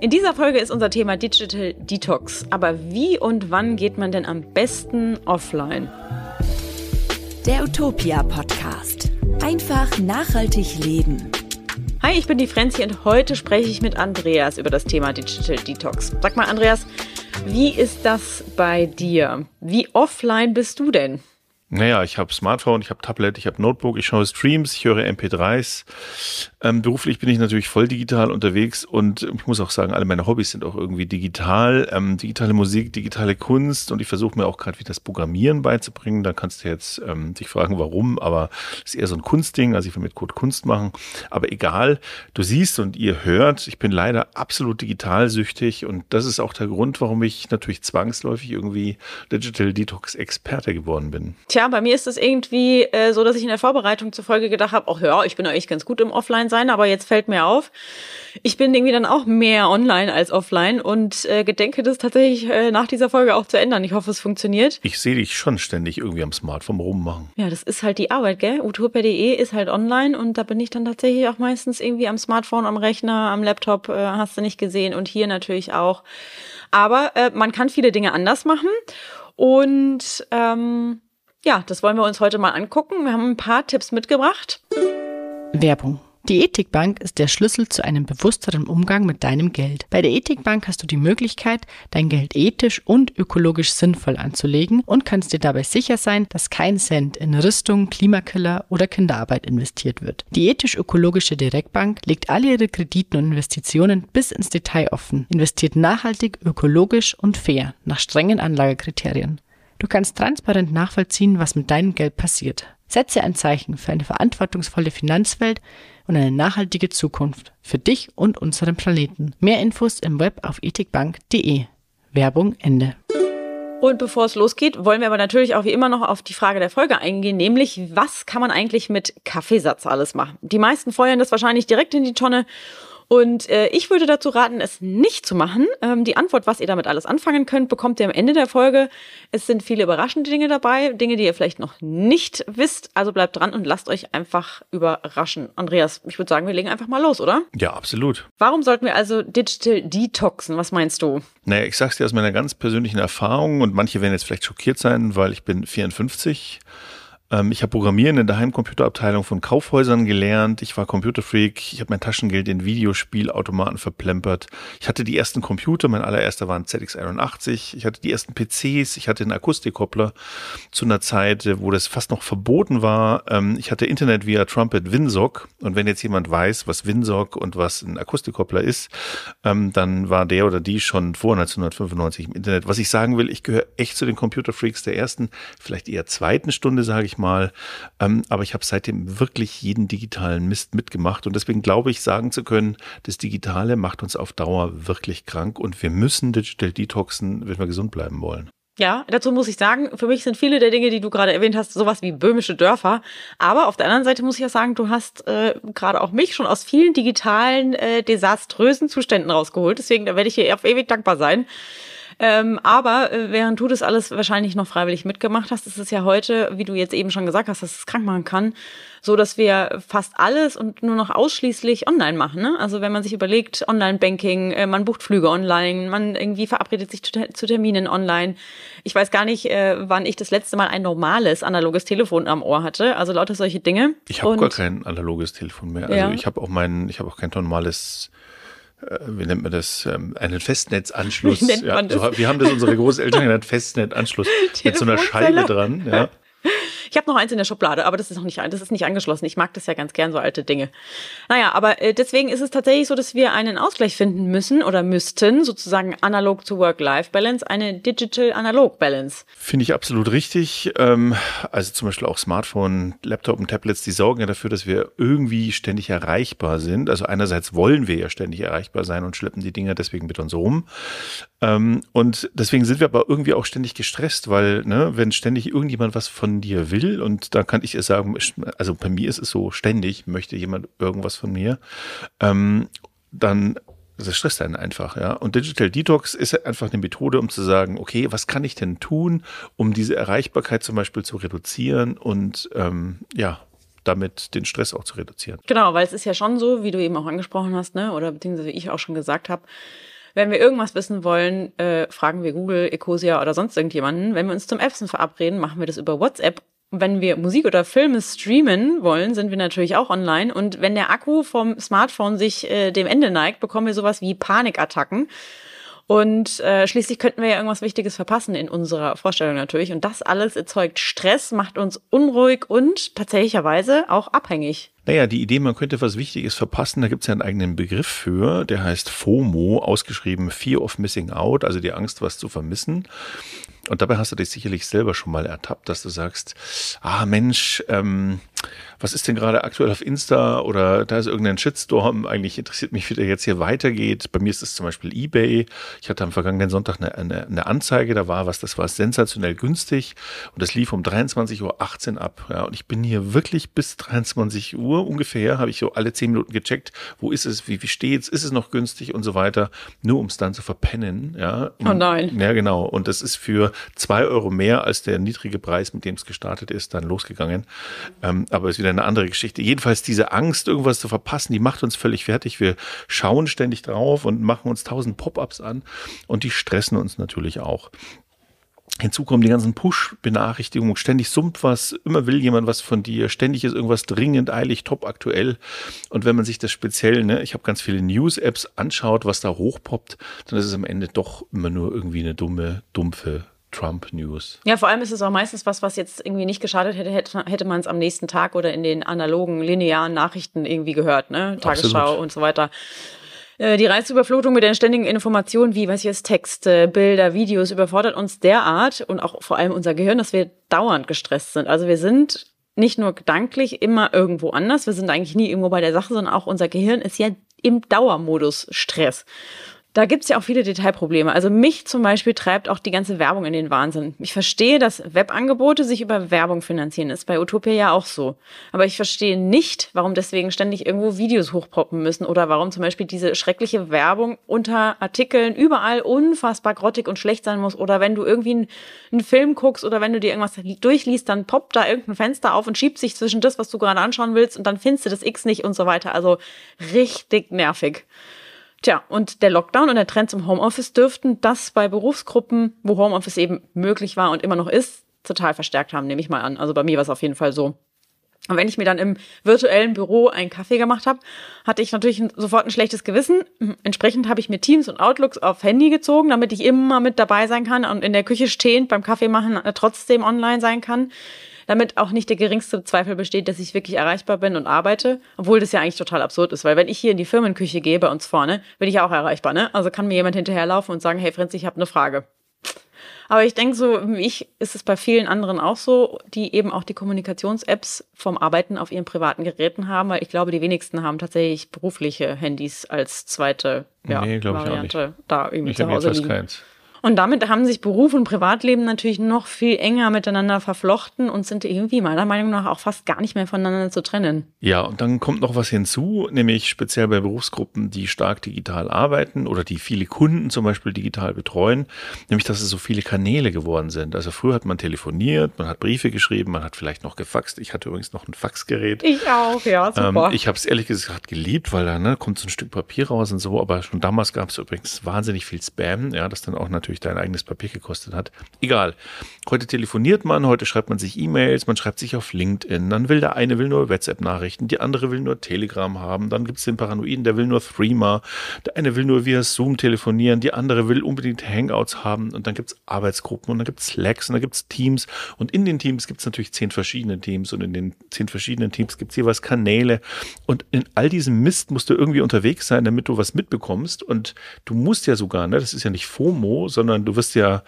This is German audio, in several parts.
In dieser Folge ist unser Thema Digital Detox. Aber wie und wann geht man denn am besten offline? Der Utopia Podcast. Einfach nachhaltig leben. Hi, ich bin die Frenzi und heute spreche ich mit Andreas über das Thema Digital Detox. Sag mal, Andreas, wie ist das bei dir? Wie offline bist du denn? Naja, ich habe Smartphone, ich habe Tablet, ich habe Notebook, ich schaue Streams, ich höre MP3s. Ähm, beruflich bin ich natürlich voll digital unterwegs und ich muss auch sagen, alle meine Hobbys sind auch irgendwie digital. Ähm, digitale Musik, digitale Kunst und ich versuche mir auch gerade wieder das Programmieren beizubringen. Da kannst du jetzt ähm, dich fragen, warum, aber ist eher so ein Kunstding. Also ich will mit Code Kunst machen. Aber egal, du siehst und ihr hört, ich bin leider absolut digital süchtig und das ist auch der Grund, warum ich natürlich zwangsläufig irgendwie Digital Detox Experte geworden bin. Tja, Tja, bei mir ist es irgendwie äh, so, dass ich in der Vorbereitung zur Folge gedacht habe, ach ja, ich bin eigentlich ganz gut im Offline-Sein, aber jetzt fällt mir auf, ich bin irgendwie dann auch mehr online als offline und äh, gedenke das tatsächlich äh, nach dieser Folge auch zu ändern. Ich hoffe, es funktioniert. Ich sehe dich schon ständig irgendwie am Smartphone rummachen. Ja, das ist halt die Arbeit, gell? Utopia.de ist halt online und da bin ich dann tatsächlich auch meistens irgendwie am Smartphone, am Rechner, am Laptop, äh, hast du nicht gesehen und hier natürlich auch. Aber äh, man kann viele Dinge anders machen und ähm, ja, das wollen wir uns heute mal angucken. Wir haben ein paar Tipps mitgebracht. Werbung. Die Ethikbank ist der Schlüssel zu einem bewussteren Umgang mit deinem Geld. Bei der Ethikbank hast du die Möglichkeit, dein Geld ethisch und ökologisch sinnvoll anzulegen und kannst dir dabei sicher sein, dass kein Cent in Rüstung, Klimakiller oder Kinderarbeit investiert wird. Die ethisch-ökologische Direktbank legt alle ihre Krediten und Investitionen bis ins Detail offen, investiert nachhaltig, ökologisch und fair nach strengen Anlagekriterien. Du kannst transparent nachvollziehen, was mit deinem Geld passiert. Setze ein Zeichen für eine verantwortungsvolle Finanzwelt und eine nachhaltige Zukunft für dich und unseren Planeten. Mehr Infos im Web auf ethikbank.de. Werbung Ende. Und bevor es losgeht, wollen wir aber natürlich auch wie immer noch auf die Frage der Folge eingehen, nämlich was kann man eigentlich mit Kaffeesatz alles machen? Die meisten feuern das wahrscheinlich direkt in die Tonne und äh, ich würde dazu raten, es nicht zu machen. Ähm, die Antwort, was ihr damit alles anfangen könnt, bekommt ihr am Ende der Folge. Es sind viele überraschende Dinge dabei, Dinge, die ihr vielleicht noch nicht wisst. Also bleibt dran und lasst euch einfach überraschen. Andreas, ich würde sagen, wir legen einfach mal los, oder? Ja, absolut. Warum sollten wir also Digital Detoxen? Was meinst du? Naja, ich sag's dir aus meiner ganz persönlichen Erfahrung und manche werden jetzt vielleicht schockiert sein, weil ich bin 54 ähm, ich habe Programmieren in der Heimcomputerabteilung von Kaufhäusern gelernt. Ich war Computerfreak. Ich habe mein Taschengeld in Videospielautomaten verplempert. Ich hatte die ersten Computer. Mein allererster war ein ZX81. Ich hatte die ersten PCs. Ich hatte einen Akustikkoppler zu einer Zeit, äh, wo das fast noch verboten war. Ähm, ich hatte Internet via Trumpet Winsock. Und wenn jetzt jemand weiß, was Winsock und was ein Akustikkoppler ist, ähm, dann war der oder die schon vor 1995 im Internet. Was ich sagen will, ich gehöre echt zu den Computerfreaks der ersten, vielleicht eher zweiten Stunde, sage ich mal. Ähm, aber ich habe seitdem wirklich jeden digitalen Mist mitgemacht und deswegen glaube ich, sagen zu können, das Digitale macht uns auf Dauer wirklich krank und wir müssen Digital Detoxen, wenn wir gesund bleiben wollen. Ja, dazu muss ich sagen, für mich sind viele der Dinge, die du gerade erwähnt hast, sowas wie böhmische Dörfer. Aber auf der anderen Seite muss ich ja sagen, du hast äh, gerade auch mich schon aus vielen digitalen, äh, desaströsen Zuständen rausgeholt. Deswegen, da werde ich hier auf ewig dankbar sein. Ähm, aber äh, während du das alles wahrscheinlich noch freiwillig mitgemacht hast, ist es ja heute, wie du jetzt eben schon gesagt hast, dass es krank machen kann, so dass wir fast alles und nur noch ausschließlich online machen. Ne? Also wenn man sich überlegt, Online-Banking, äh, man bucht Flüge online, man irgendwie verabredet sich zu, Terminen online. Ich weiß gar nicht, äh, wann ich das letzte Mal ein normales analoges Telefon am Ohr hatte. Also lauter solche Dinge. Ich habe gar kein analoges Telefon mehr. Also ja. ich habe auch mein, ich habe auch kein normales wie nennt man das, ähm, einen Festnetzanschluss. Wie nennt man das? So, wir haben das unsere Großeltern genannt, Festnetzanschluss mit so einer Scheibe dran. Ja. Ich habe noch eins in der Schublade, aber das ist noch nicht, das ist nicht angeschlossen. Ich mag das ja ganz gern, so alte Dinge. Naja, aber äh, deswegen ist es tatsächlich so, dass wir einen Ausgleich finden müssen oder müssten, sozusagen analog zu Work-Life-Balance, eine Digital-Analog-Balance. Finde ich absolut richtig. Ähm, also zum Beispiel auch Smartphone, Laptop und Tablets, die sorgen ja dafür, dass wir irgendwie ständig erreichbar sind. Also einerseits wollen wir ja ständig erreichbar sein und schleppen die Dinger deswegen mit uns rum. Ähm, und deswegen sind wir aber irgendwie auch ständig gestresst, weil, ne, wenn ständig irgendjemand was von dir will, und da kann ich es sagen, also bei mir ist es so, ständig möchte jemand irgendwas von mir, ähm, dann das stresst einen einfach, ja. Und Digital Detox ist einfach eine Methode, um zu sagen, okay, was kann ich denn tun, um diese Erreichbarkeit zum Beispiel zu reduzieren und ähm, ja, damit den Stress auch zu reduzieren. Genau, weil es ist ja schon so, wie du eben auch angesprochen hast, ne, oder beziehungsweise ich auch schon gesagt habe, wenn wir irgendwas wissen wollen, äh, fragen wir Google, Ecosia oder sonst irgendjemanden. Wenn wir uns zum Essen verabreden, machen wir das über WhatsApp. Wenn wir Musik oder Filme streamen wollen, sind wir natürlich auch online. Und wenn der Akku vom Smartphone sich äh, dem Ende neigt, bekommen wir sowas wie Panikattacken. Und äh, schließlich könnten wir ja irgendwas Wichtiges verpassen in unserer Vorstellung natürlich. Und das alles erzeugt Stress, macht uns unruhig und tatsächlicherweise auch abhängig. Naja, die Idee, man könnte was Wichtiges verpassen, da gibt es ja einen eigenen Begriff für, der heißt FOMO, ausgeschrieben Fear of Missing Out, also die Angst, was zu vermissen. Und dabei hast du dich sicherlich selber schon mal ertappt, dass du sagst, ah Mensch, ähm, was ist denn gerade aktuell auf Insta oder da ist irgendein Shitstorm, eigentlich interessiert mich, wie der jetzt hier weitergeht. Bei mir ist es zum Beispiel eBay. Ich hatte am vergangenen Sonntag eine, eine, eine Anzeige, da war was, das war sensationell günstig und das lief um 23.18 Uhr ab. Ja, und ich bin hier wirklich bis 23 Uhr ungefähr, habe ich so alle 10 Minuten gecheckt, wo ist es, wie, wie steht's, ist es noch günstig und so weiter, nur um es dann zu verpennen. Ja. Oh nein. Ja, genau. Und das ist für zwei Euro mehr als der niedrige Preis, mit dem es gestartet ist, dann losgegangen. Ähm, aber es ist wieder eine andere Geschichte. Jedenfalls diese Angst, irgendwas zu verpassen, die macht uns völlig fertig. Wir schauen ständig drauf und machen uns tausend Pop-ups an und die stressen uns natürlich auch. Hinzu kommen die ganzen Push-Benachrichtigungen. Ständig summt was, immer will jemand was von dir, ständig ist irgendwas dringend, eilig, top aktuell. Und wenn man sich das speziell, ne, ich habe ganz viele News-Apps anschaut, was da hochpoppt, dann ist es am Ende doch immer nur irgendwie eine dumme, dumpfe Trump-News. Ja, vor allem ist es auch meistens was, was jetzt irgendwie nicht geschadet hätte, hätte, hätte man es am nächsten Tag oder in den analogen, linearen Nachrichten irgendwie gehört, ne? Tagesschau Absolut. und so weiter. Äh, die Reizüberflutung mit den ständigen Informationen, wie, weiß ich jetzt, Texte, Bilder, Videos, überfordert uns derart und auch vor allem unser Gehirn, dass wir dauernd gestresst sind. Also wir sind nicht nur gedanklich immer irgendwo anders, wir sind eigentlich nie irgendwo bei der Sache, sondern auch unser Gehirn ist ja im Dauermodus Stress. Da gibt's ja auch viele Detailprobleme. Also mich zum Beispiel treibt auch die ganze Werbung in den Wahnsinn. Ich verstehe, dass Webangebote sich über Werbung finanzieren. Ist bei Utopia ja auch so. Aber ich verstehe nicht, warum deswegen ständig irgendwo Videos hochpoppen müssen oder warum zum Beispiel diese schreckliche Werbung unter Artikeln überall unfassbar grottig und schlecht sein muss. Oder wenn du irgendwie einen Film guckst oder wenn du dir irgendwas durchliest, dann poppt da irgendein Fenster auf und schiebt sich zwischen das, was du gerade anschauen willst und dann findest du das X nicht und so weiter. Also richtig nervig. Tja, und der Lockdown und der Trend zum Homeoffice dürften das bei Berufsgruppen, wo Homeoffice eben möglich war und immer noch ist, total verstärkt haben, nehme ich mal an. Also bei mir war es auf jeden Fall so. Und wenn ich mir dann im virtuellen Büro einen Kaffee gemacht habe, hatte ich natürlich sofort ein schlechtes Gewissen. Entsprechend habe ich mir Teams und Outlooks auf Handy gezogen, damit ich immer mit dabei sein kann und in der Küche stehend beim Kaffee machen äh, trotzdem online sein kann damit auch nicht der geringste Zweifel besteht, dass ich wirklich erreichbar bin und arbeite, obwohl das ja eigentlich total absurd ist, weil wenn ich hier in die Firmenküche gehe bei uns vorne, bin ich ja auch erreichbar, ne? Also kann mir jemand hinterherlaufen und sagen, hey Frenz, ich habe eine Frage. Aber ich denke, so wie ich ist es bei vielen anderen auch so, die eben auch die Kommunikations-Apps vom Arbeiten auf ihren privaten Geräten haben, weil ich glaube, die wenigsten haben tatsächlich berufliche Handys als zweite ja, nee, Variante da irgendwie ich zu Hause liegen. Keins. Und damit haben sich Beruf und Privatleben natürlich noch viel enger miteinander verflochten und sind irgendwie meiner Meinung nach auch fast gar nicht mehr voneinander zu trennen. Ja, und dann kommt noch was hinzu, nämlich speziell bei Berufsgruppen, die stark digital arbeiten oder die viele Kunden zum Beispiel digital betreuen, nämlich dass es so viele Kanäle geworden sind. Also früher hat man telefoniert, man hat Briefe geschrieben, man hat vielleicht noch gefaxt. Ich hatte übrigens noch ein Faxgerät. Ich auch, ja, super. Ähm, ich habe es ehrlich gesagt geliebt, weil da ne, kommt so ein Stück Papier raus und so, aber schon damals gab es übrigens wahnsinnig viel Spam, ja, das dann auch natürlich natürlich dein eigenes Papier gekostet hat. Egal. Heute telefoniert man, heute schreibt man sich E-Mails, man schreibt sich auf LinkedIn, dann will der eine will nur WhatsApp-Nachrichten, die andere will nur Telegram haben, dann gibt es den Paranoiden, der will nur Threema, der eine will nur via Zoom telefonieren, die andere will unbedingt Hangouts haben und dann gibt es Arbeitsgruppen und dann gibt es Slacks und dann gibt es Teams und in den Teams gibt es natürlich zehn verschiedene Teams und in den zehn verschiedenen Teams gibt es jeweils Kanäle und in all diesem Mist musst du irgendwie unterwegs sein, damit du was mitbekommst und du musst ja sogar, ne, das ist ja nicht FOMO, sondern du wirst ja,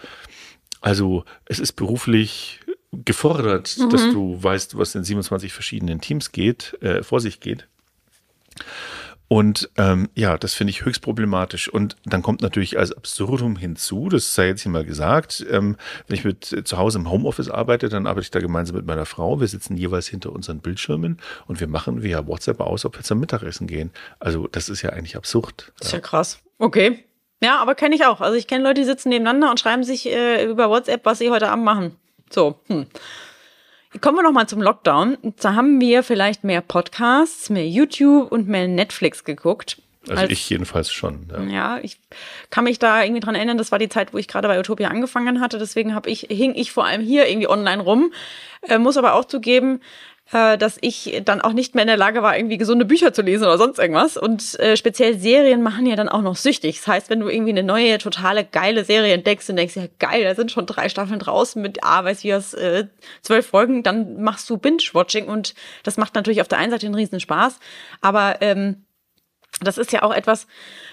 also es ist beruflich gefordert, mhm. dass du weißt, was in 27 verschiedenen Teams geht, äh, vor sich geht. Und ähm, ja, das finde ich höchst problematisch. Und dann kommt natürlich als Absurdum hinzu, das sei jetzt hier mal gesagt, ähm, wenn ich mit äh, zu Hause im Homeoffice arbeite, dann arbeite ich da gemeinsam mit meiner Frau. Wir sitzen jeweils hinter unseren Bildschirmen und wir machen via WhatsApp aus, ob wir zum Mittagessen gehen. Also das ist ja eigentlich absurd. Das ist ja krass. Okay. Ja, aber kenne ich auch. Also ich kenne Leute, die sitzen nebeneinander und schreiben sich äh, über WhatsApp, was sie heute Abend machen. So. Hm. Kommen wir noch mal zum Lockdown. Da haben wir vielleicht mehr Podcasts, mehr YouTube und mehr Netflix geguckt. Also Als, ich jedenfalls schon. Ja. ja. ich kann mich da irgendwie dran erinnern, das war die Zeit, wo ich gerade bei Utopia angefangen hatte. Deswegen habe ich, hing ich vor allem hier irgendwie online rum. Äh, muss aber auch zugeben, äh, dass ich dann auch nicht mehr in der Lage war, irgendwie gesunde Bücher zu lesen oder sonst irgendwas. Und äh, speziell Serien machen ja dann auch noch süchtig. Das heißt, wenn du irgendwie eine neue, totale, geile Serie entdeckst und denkst, ja geil, da sind schon drei Staffeln draußen mit, ah, weiß wie was, äh, zwölf Folgen, dann machst du Binge-Watching und das macht natürlich auf der einen Seite einen riesen Spaß, aber ähm, das ist ja auch etwas,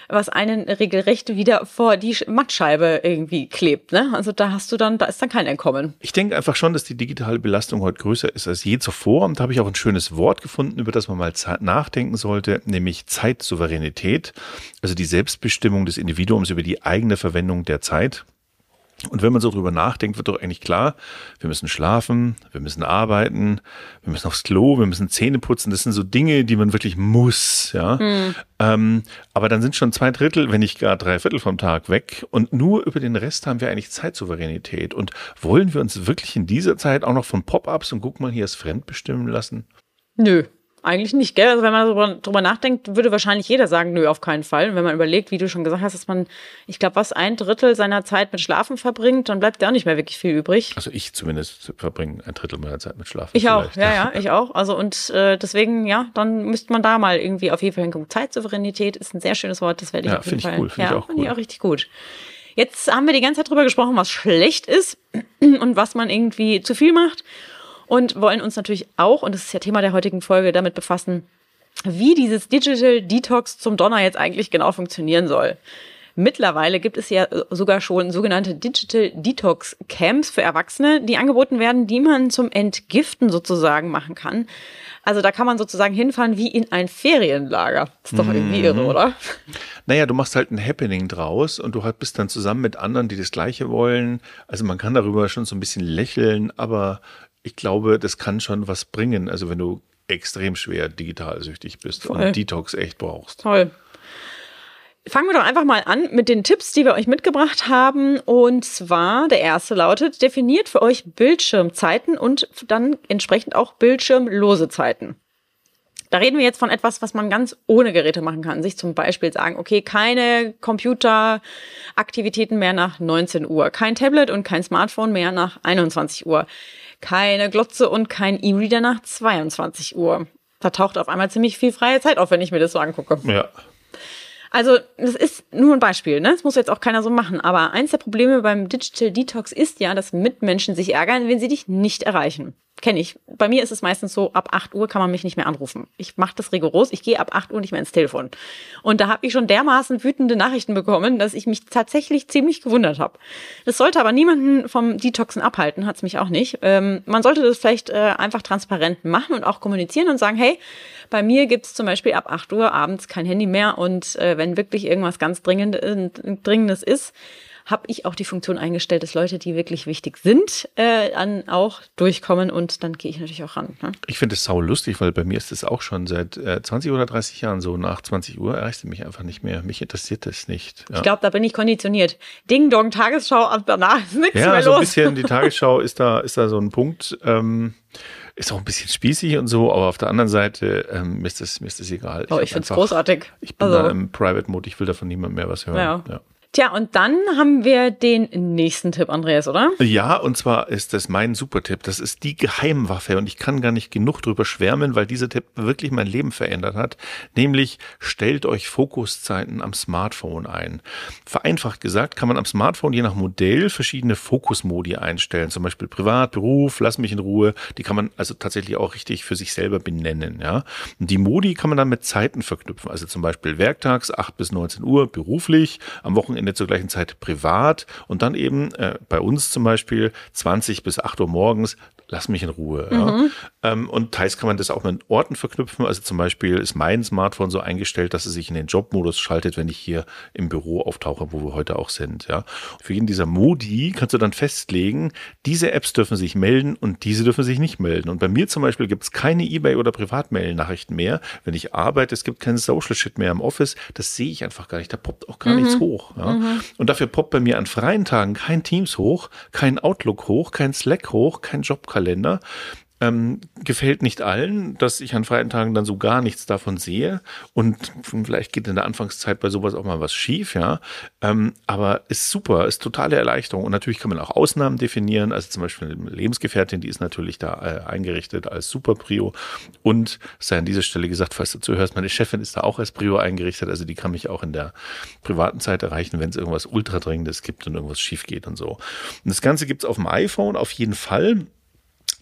was einen regelrecht wieder vor die Mattscheibe irgendwie klebt. Ne? Also da hast du dann, da ist dann kein Entkommen. Ich denke einfach schon, dass die digitale Belastung heute größer ist als je zuvor. Und da habe ich auch ein schönes Wort gefunden, über das man mal nachdenken sollte, nämlich Zeitsouveränität. Also die Selbstbestimmung des Individuums über die eigene Verwendung der Zeit. Und wenn man so drüber nachdenkt, wird doch eigentlich klar, wir müssen schlafen, wir müssen arbeiten, wir müssen aufs Klo, wir müssen Zähne putzen. Das sind so Dinge, die man wirklich muss, ja. Mhm. Ähm, aber dann sind schon zwei Drittel, wenn nicht gar drei Viertel vom Tag weg. Und nur über den Rest haben wir eigentlich Zeitsouveränität. Und wollen wir uns wirklich in dieser Zeit auch noch von Pop-ups und guck mal hier das Fremd bestimmen lassen? Nö, eigentlich nicht, gell? Also wenn man drüber, drüber nachdenkt, würde wahrscheinlich jeder sagen, nö, auf keinen Fall. Und wenn man überlegt, wie du schon gesagt hast, dass man, ich glaube, was ein Drittel seiner Zeit mit Schlafen verbringt, dann bleibt ja auch nicht mehr wirklich viel übrig. Also ich zumindest verbringe ein Drittel meiner Zeit mit Schlafen. Ich auch, ja, ja, ich auch. Also und äh, deswegen, ja, dann müsste man da mal irgendwie auf jeden Fall hingucken. Zeitsouveränität ist ein sehr schönes Wort, das werde ich ja, auf jeden Fall. Cool, ja, finde ich auch richtig gut. Jetzt haben wir die ganze Zeit drüber gesprochen, was schlecht ist und was man irgendwie zu viel macht und wollen uns natürlich auch, und das ist ja Thema der heutigen Folge, damit befassen, wie dieses Digital Detox zum Donner jetzt eigentlich genau funktionieren soll. Mittlerweile gibt es ja sogar schon sogenannte Digital Detox Camps für Erwachsene, die angeboten werden, die man zum Entgiften sozusagen machen kann. Also da kann man sozusagen hinfahren wie in ein Ferienlager. ist doch irgendwie irre, mhm. oder? Naja, du machst halt ein Happening draus und du bist dann zusammen mit anderen, die das Gleiche wollen. Also man kann darüber schon so ein bisschen lächeln, aber ich glaube, das kann schon was bringen. Also wenn du extrem schwer digital süchtig bist Voll. und Detox echt brauchst. Toll. Fangen wir doch einfach mal an mit den Tipps, die wir euch mitgebracht haben. Und zwar, der erste lautet, definiert für euch Bildschirmzeiten und dann entsprechend auch bildschirmlose Zeiten. Da reden wir jetzt von etwas, was man ganz ohne Geräte machen kann. Sich zum Beispiel sagen, okay, keine Computeraktivitäten mehr nach 19 Uhr, kein Tablet und kein Smartphone mehr nach 21 Uhr keine Glotze und kein E-Reader nach 22 Uhr. Da taucht auf einmal ziemlich viel freie Zeit auf, wenn ich mir das so angucke. Ja. Also, das ist nur ein Beispiel, ne? Das muss jetzt auch keiner so machen. Aber eins der Probleme beim Digital Detox ist ja, dass Mitmenschen sich ärgern, wenn sie dich nicht erreichen kenne ich. Bei mir ist es meistens so, ab 8 Uhr kann man mich nicht mehr anrufen. Ich mache das rigoros, ich gehe ab 8 Uhr nicht mehr ins Telefon. Und da habe ich schon dermaßen wütende Nachrichten bekommen, dass ich mich tatsächlich ziemlich gewundert habe. Das sollte aber niemanden vom Detoxen abhalten, hat's mich auch nicht. Ähm, man sollte das vielleicht äh, einfach transparent machen und auch kommunizieren und sagen, hey, bei mir gibt's zum Beispiel ab 8 Uhr abends kein Handy mehr und äh, wenn wirklich irgendwas ganz Dringend, äh, Dringendes ist, habe ich auch die Funktion eingestellt, dass Leute, die wirklich wichtig sind, äh, dann auch durchkommen und dann gehe ich natürlich auch ran. Ne? Ich finde es sau lustig, weil bei mir ist es auch schon seit äh, 20 oder 30 Jahren so. Nach 20 Uhr erreichst du mich einfach nicht mehr. Mich interessiert das nicht. Ja. Ich glaube, da bin ich konditioniert. Ding Dong Tagesschau und danach ist nichts ja, mehr so los. ein bisschen die Tagesschau ist da ist da so ein Punkt. Ähm, ist auch ein bisschen spießig und so, aber auf der anderen Seite ähm, mir, ist das, mir ist das egal. Oh, ich, ich finde es großartig. Ich bin also. da im Private Mode, ich will davon niemand mehr was hören. Ja. ja. Tja, und dann haben wir den nächsten Tipp, Andreas, oder? Ja, und zwar ist das mein Supertipp. Das ist die Geheimwaffe und ich kann gar nicht genug drüber schwärmen, weil dieser Tipp wirklich mein Leben verändert hat. Nämlich stellt euch Fokuszeiten am Smartphone ein. Vereinfacht gesagt kann man am Smartphone je nach Modell verschiedene Fokusmodi einstellen. Zum Beispiel Privat, Beruf, Lass mich in Ruhe. Die kann man also tatsächlich auch richtig für sich selber benennen. Ja, und die Modi kann man dann mit Zeiten verknüpfen. Also zum Beispiel werktags 8 bis 19 Uhr beruflich, am Wochenende Wochenende zur gleichen Zeit privat und dann eben äh, bei uns zum Beispiel 20 bis 8 Uhr morgens lass mich in Ruhe. Mhm. Ähm, und teils kann man das auch mit Orten verknüpfen. Also zum Beispiel ist mein Smartphone so eingestellt, dass es sich in den Jobmodus schaltet, wenn ich hier im Büro auftauche, wo wir heute auch sind. Ja. Für jeden dieser Modi kannst du dann festlegen, diese Apps dürfen sich melden und diese dürfen sich nicht melden. Und bei mir zum Beispiel gibt es keine E-Mail- oder Privatmail-Nachrichten mehr. Wenn ich arbeite, es gibt keinen Social Shit mehr im Office. Das sehe ich einfach gar nicht. Da poppt auch gar mhm. nichts hoch. Ja. Mhm. Und dafür poppt bei mir an freien Tagen kein Teams hoch, kein Outlook hoch, kein Slack hoch, kein Jobkalender. Ähm, gefällt nicht allen, dass ich an freien Tagen dann so gar nichts davon sehe. Und vielleicht geht in der Anfangszeit bei sowas auch mal was schief, ja. Ähm, aber ist super, ist totale Erleichterung. Und natürlich kann man auch Ausnahmen definieren. Also zum Beispiel eine Lebensgefährtin, die ist natürlich da äh, eingerichtet als Super Prio. Und sei an dieser Stelle gesagt, falls du zuhörst, meine Chefin ist da auch als Prio eingerichtet. Also die kann mich auch in der privaten Zeit erreichen, wenn es irgendwas Ultradringendes gibt und irgendwas schief geht und so. Und das Ganze gibt es auf dem iPhone auf jeden Fall.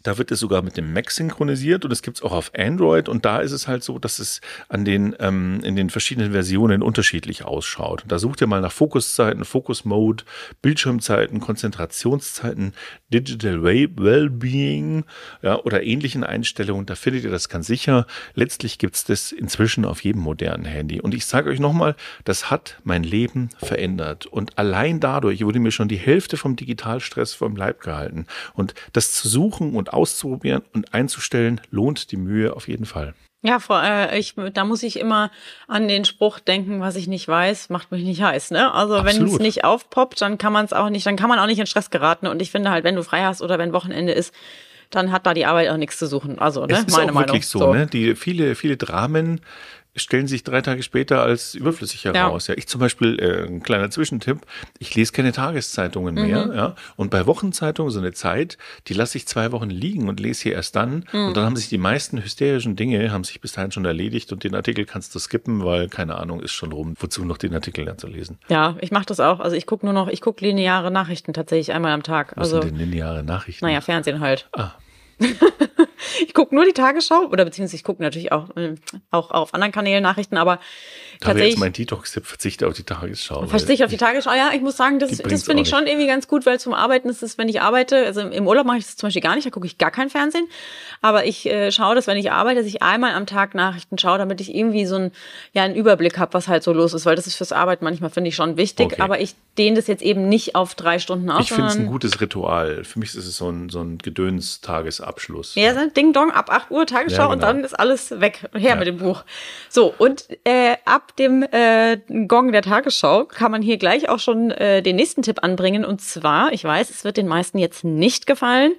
Da wird es sogar mit dem Mac synchronisiert und es gibt es auch auf Android und da ist es halt so, dass es an den, ähm, in den verschiedenen Versionen unterschiedlich ausschaut. Und da sucht ihr mal nach Fokuszeiten, Focus Mode, Bildschirmzeiten, Konzentrationszeiten, Digital Wellbeing ja, oder ähnlichen Einstellungen. Da findet ihr das ganz sicher. Letztlich gibt es das inzwischen auf jedem modernen Handy. Und ich sage euch nochmal, das hat mein Leben verändert. Und allein dadurch wurde mir schon die Hälfte vom Digitalstress vom Leib gehalten. Und das zu suchen und auszuprobieren und einzustellen, lohnt die Mühe auf jeden Fall. Ja, vor, äh, ich, da muss ich immer an den Spruch denken, was ich nicht weiß, macht mich nicht heiß. Ne? Also wenn es nicht aufpoppt, dann kann man es auch nicht, dann kann man auch nicht in Stress geraten. Und ich finde halt, wenn du frei hast oder wenn Wochenende ist, dann hat da die Arbeit auch nichts zu suchen. Also, ne, es ist meine auch Meinung. wirklich so, so. Ne? Die viele, viele Dramen stellen sich drei Tage später als überflüssig heraus. Ja. ja ich zum Beispiel, äh, ein kleiner Zwischentipp, ich lese keine Tageszeitungen mehr. Mhm. Ja? Und bei Wochenzeitungen so eine Zeit, die lasse ich zwei Wochen liegen und lese hier erst dann. Mhm. Und dann haben sich die meisten hysterischen Dinge, haben sich bis dahin schon erledigt und den Artikel kannst du skippen, weil, keine Ahnung, ist schon rum. Wozu noch den Artikel dann zu lesen? Ja, ich mache das auch. Also ich gucke nur noch, ich gucke lineare Nachrichten tatsächlich einmal am Tag. Was also, sind denn lineare Nachrichten? Naja, Fernsehen halt. Ah. ich gucke nur die Tagesschau oder beziehungsweise ich gucke natürlich auch, äh, auch auf anderen Kanälen Nachrichten, aber da wäre jetzt mein Detox-Tipp, verzichte auf die Tagesschau. Verzichte auf die Tagesschau, ja, ich muss sagen, das, das finde ich schon irgendwie ganz gut, weil zum Arbeiten ist es, wenn ich arbeite, also im Urlaub mache ich das zum Beispiel gar nicht, da gucke ich gar kein Fernsehen, aber ich äh, schaue das, wenn ich arbeite, dass ich einmal am Tag Nachrichten schaue, damit ich irgendwie so ein, ja, einen Überblick habe, was halt so los ist, weil das ist fürs Arbeiten manchmal, finde ich, schon wichtig, okay. aber ich dehne das jetzt eben nicht auf drei Stunden aus. Ich finde es ein gutes Ritual. Für mich ist es so ein, so ein Gedöns-Tagesabschluss. Ja, ja. Ding Dong, ab 8 Uhr Tagesschau ja, genau. und dann ist alles weg. Her ja. mit dem Buch. So, und äh, ab dem äh, Gong der Tagesschau kann man hier gleich auch schon äh, den nächsten Tipp anbringen. Und zwar, ich weiß, es wird den meisten jetzt nicht gefallen,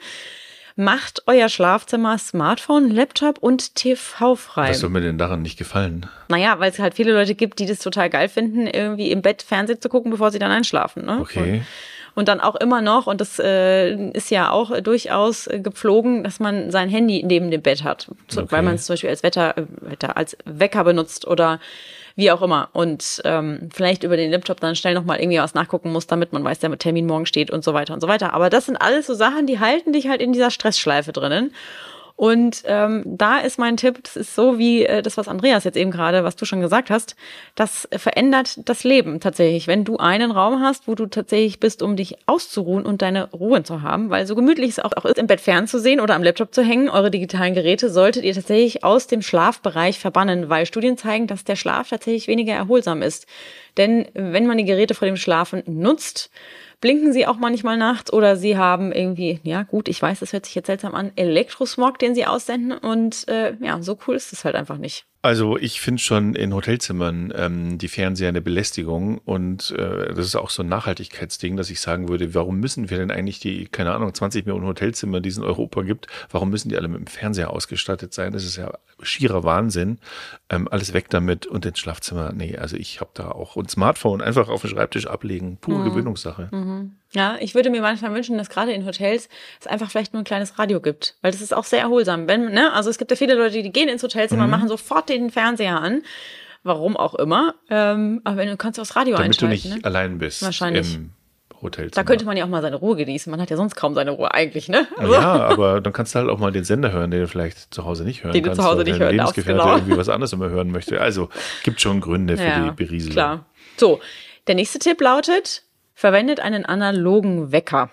macht euer Schlafzimmer Smartphone, Laptop und TV frei. Was soll mir denn daran nicht gefallen? Naja, weil es halt viele Leute gibt, die das total geil finden, irgendwie im Bett Fernsehen zu gucken, bevor sie dann einschlafen. Ne? Okay. Und dann auch immer noch, und das äh, ist ja auch durchaus äh, gepflogen, dass man sein Handy neben dem Bett hat. So, okay. Weil man es zum Beispiel als Wetter, äh, Wetter, als Wecker benutzt oder wie auch immer. Und ähm, vielleicht über den Laptop dann schnell nochmal irgendwie was nachgucken muss, damit man weiß, der Termin morgen steht und so weiter und so weiter. Aber das sind alles so Sachen, die halten dich halt in dieser Stressschleife drinnen. Und ähm, da ist mein Tipp, das ist so wie äh, das, was Andreas jetzt eben gerade, was du schon gesagt hast, das verändert das Leben tatsächlich. Wenn du einen Raum hast, wo du tatsächlich bist, um dich auszuruhen und deine Ruhe zu haben, weil so gemütlich es auch, auch ist, im Bett fernzusehen oder am Laptop zu hängen, eure digitalen Geräte solltet ihr tatsächlich aus dem Schlafbereich verbannen, weil Studien zeigen, dass der Schlaf tatsächlich weniger erholsam ist. Denn wenn man die Geräte vor dem Schlafen nutzt, blinken sie auch manchmal nachts oder sie haben irgendwie, ja gut, ich weiß, das hört sich jetzt seltsam an, Elektrosmog, den sie aussenden und äh, ja, so cool ist es halt einfach nicht. Also ich finde schon in Hotelzimmern ähm, die Fernseher eine Belästigung und äh, das ist auch so ein Nachhaltigkeitsding, dass ich sagen würde, warum müssen wir denn eigentlich die, keine Ahnung, 20 Millionen Hotelzimmer, die es in Europa gibt, warum müssen die alle mit dem Fernseher ausgestattet sein? Das ist ja schierer Wahnsinn. Ähm, alles weg damit und ins Schlafzimmer, nee, also ich habe da auch und Smartphone einfach auf den Schreibtisch ablegen, pure mhm. Gewöhnungssache. Mhm. Ja, ich würde mir manchmal wünschen, dass gerade in Hotels es einfach vielleicht nur ein kleines Radio gibt, weil das ist auch sehr erholsam. Wenn, ne, also es gibt ja viele Leute, die gehen ins Hotelzimmer, mhm. machen sofort den Fernseher an, warum auch immer. Ähm, aber wenn du kannst das Radio Damit einschalten. Damit du nicht ne? allein bist. Wahrscheinlich. Im Hotelzimmer. Da könnte man ja auch mal seine Ruhe genießen. Man hat ja sonst kaum seine Ruhe eigentlich, ne? Also. Ja, aber dann kannst du halt auch mal den Sender hören, den du vielleicht zu Hause nicht hören den kannst. Den du zu Hause nicht hören darfst, genau. irgendwie was anderes immer hören möchte. Also gibt schon Gründe für ja, die Berieselung. Klar. So, der nächste Tipp lautet, verwendet einen analogen Wecker.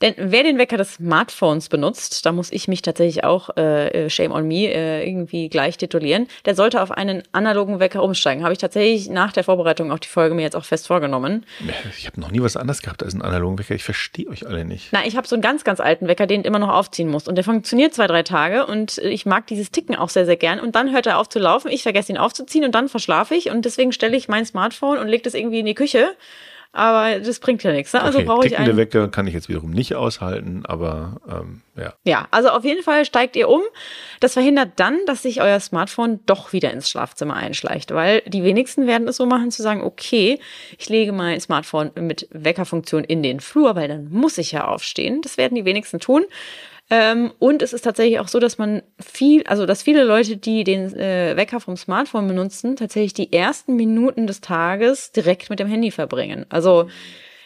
Denn wer den Wecker des Smartphones benutzt, da muss ich mich tatsächlich auch, äh, äh, shame on me, äh, irgendwie gleich titulieren, der sollte auf einen analogen Wecker umsteigen. Habe ich tatsächlich nach der Vorbereitung auf die Folge mir jetzt auch fest vorgenommen. Ich habe noch nie was anderes gehabt als einen analogen Wecker. Ich verstehe euch alle nicht. Na, ich habe so einen ganz, ganz alten Wecker, den immer noch aufziehen muss. Und der funktioniert zwei, drei Tage und ich mag dieses Ticken auch sehr, sehr gern. Und dann hört er auf zu laufen. Ich vergesse ihn aufzuziehen und dann verschlafe ich. Und deswegen stelle ich mein Smartphone und lege das irgendwie in die Küche aber das bringt ja nichts. Ne? Also okay, brauche ich einen. Wecker kann ich jetzt wiederum nicht aushalten, aber ähm, ja. Ja, also auf jeden Fall steigt ihr um. Das verhindert dann, dass sich euer Smartphone doch wieder ins Schlafzimmer einschleicht, weil die wenigsten werden es so machen zu sagen, okay, ich lege mein Smartphone mit Weckerfunktion in den Flur, weil dann muss ich ja aufstehen. Das werden die wenigsten tun. Ähm, und es ist tatsächlich auch so, dass man viel, also dass viele Leute, die den äh, Wecker vom Smartphone benutzen, tatsächlich die ersten Minuten des Tages direkt mit dem Handy verbringen. Also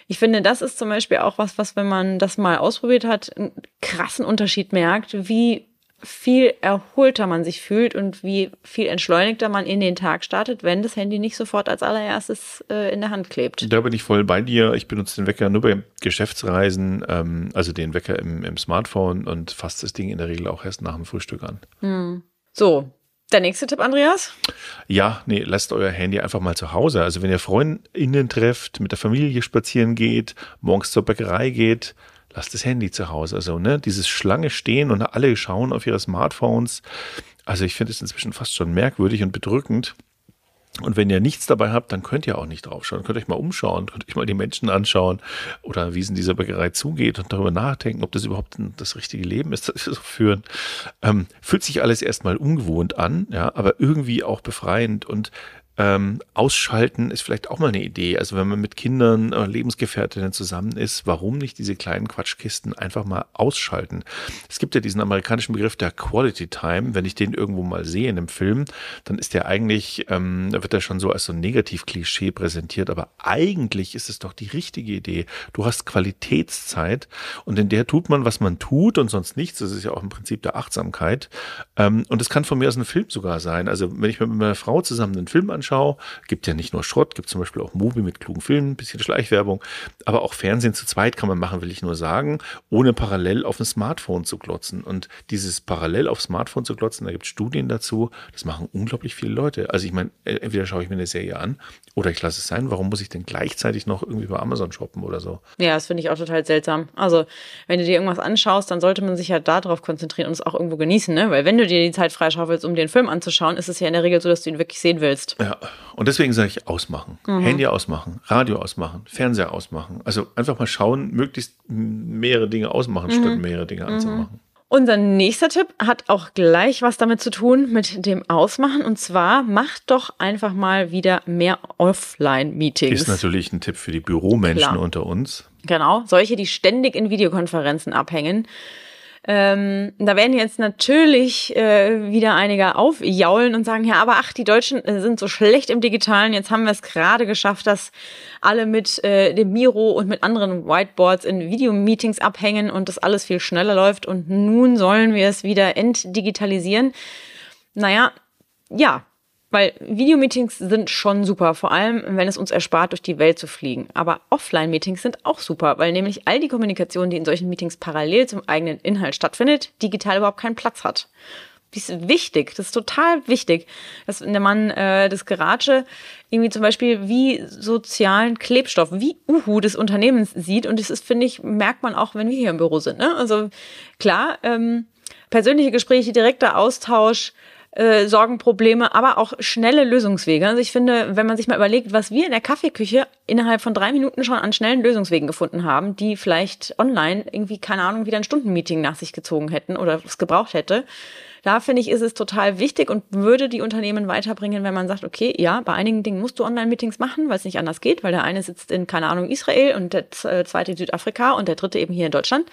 ich finde, das ist zum Beispiel auch was, was, wenn man das mal ausprobiert hat, einen krassen Unterschied merkt, wie viel erholter man sich fühlt und wie viel entschleunigter man in den Tag startet, wenn das Handy nicht sofort als allererstes äh, in der Hand klebt. Da bin ich voll bei dir. Ich benutze den Wecker nur bei Geschäftsreisen, ähm, also den Wecker im, im Smartphone und fasse das Ding in der Regel auch erst nach dem Frühstück an. So, der nächste Tipp, Andreas? Ja, nee, lasst euer Handy einfach mal zu Hause. Also wenn ihr FreundInnen trefft, mit der Familie spazieren geht, morgens zur Bäckerei geht, lasst das Handy zu Hause. Also, ne, dieses Schlange stehen und alle schauen auf ihre Smartphones. Also ich finde es inzwischen fast schon merkwürdig und bedrückend. Und wenn ihr nichts dabei habt, dann könnt ihr auch nicht draufschauen. Könnt euch mal umschauen, könnt euch mal die Menschen anschauen oder wie es in dieser Bäckerei zugeht und darüber nachdenken, ob das überhaupt das richtige Leben ist, das wir so führen. Ähm, fühlt sich alles erstmal ungewohnt an, ja, aber irgendwie auch befreiend und ähm, ausschalten ist vielleicht auch mal eine Idee. Also wenn man mit Kindern, äh, Lebensgefährtinnen zusammen ist, warum nicht diese kleinen Quatschkisten einfach mal ausschalten? Es gibt ja diesen amerikanischen Begriff der Quality Time. Wenn ich den irgendwo mal sehe in einem Film, dann ist der eigentlich, ähm, wird er schon so als so ein Negativ-Klischee präsentiert, aber eigentlich ist es doch die richtige Idee. Du hast Qualitätszeit und in der tut man, was man tut und sonst nichts. Das ist ja auch im Prinzip der Achtsamkeit. Ähm, und es kann von mir aus ein Film sogar sein. Also wenn ich mit meiner Frau zusammen einen Film anschaue, gibt ja nicht nur Schrott, gibt zum Beispiel auch Movie mit klugen Filmen, ein bisschen Schleichwerbung, aber auch Fernsehen zu zweit kann man machen, will ich nur sagen, ohne parallel auf ein Smartphone zu glotzen. Und dieses parallel auf Smartphone zu glotzen, da gibt es Studien dazu, das machen unglaublich viele Leute. Also ich meine, entweder schaue ich mir eine Serie an oder ich lasse es sein. Warum muss ich denn gleichzeitig noch irgendwie bei Amazon shoppen oder so? Ja, das finde ich auch total seltsam. Also, wenn du dir irgendwas anschaust, dann sollte man sich ja darauf konzentrieren und es auch irgendwo genießen, ne? Weil wenn du dir die Zeit freischaufelst, um den Film anzuschauen, ist es ja in der Regel so, dass du ihn wirklich sehen willst. Ja, und deswegen sage ich ausmachen. Handy ausmachen, Radio ausmachen, Fernseher ausmachen. Also einfach mal schauen, möglichst mehrere Dinge ausmachen, statt mehrere Dinge anzumachen. Unser nächster Tipp hat auch gleich was damit zu tun, mit dem Ausmachen. Und zwar macht doch einfach mal wieder mehr Offline-Meetings. Ist natürlich ein Tipp für die Büromenschen Klar. unter uns. Genau, solche, die ständig in Videokonferenzen abhängen. Ähm, da werden jetzt natürlich äh, wieder einige aufjaulen und sagen, ja, aber ach, die Deutschen äh, sind so schlecht im Digitalen. Jetzt haben wir es gerade geschafft, dass alle mit äh, dem Miro und mit anderen Whiteboards in Videomeetings abhängen und das alles viel schneller läuft. Und nun sollen wir es wieder entdigitalisieren. Naja, ja, weil Videomeetings sind schon super, vor allem wenn es uns erspart, durch die Welt zu fliegen. Aber Offline-Meetings sind auch super, weil nämlich all die Kommunikation, die in solchen Meetings parallel zum eigenen Inhalt stattfindet, digital überhaupt keinen Platz hat. Das ist wichtig, das ist total wichtig, dass man äh, das Geratsche irgendwie zum Beispiel wie sozialen Klebstoff, wie Uhu des Unternehmens sieht. Und das ist, finde ich, merkt man auch, wenn wir hier im Büro sind. Ne? Also klar, ähm, persönliche Gespräche, direkter Austausch, äh, Sorgenprobleme, aber auch schnelle Lösungswege. Also ich finde, wenn man sich mal überlegt, was wir in der Kaffeeküche innerhalb von drei Minuten schon an schnellen Lösungswegen gefunden haben, die vielleicht online irgendwie, keine Ahnung, wieder ein Stundenmeeting nach sich gezogen hätten oder es gebraucht hätte. Da finde ich, ist es total wichtig und würde die Unternehmen weiterbringen, wenn man sagt, okay, ja, bei einigen Dingen musst du Online-Meetings machen, weil es nicht anders geht, weil der eine sitzt in, keine Ahnung, Israel und der äh, zweite in Südafrika und der dritte eben hier in Deutschland.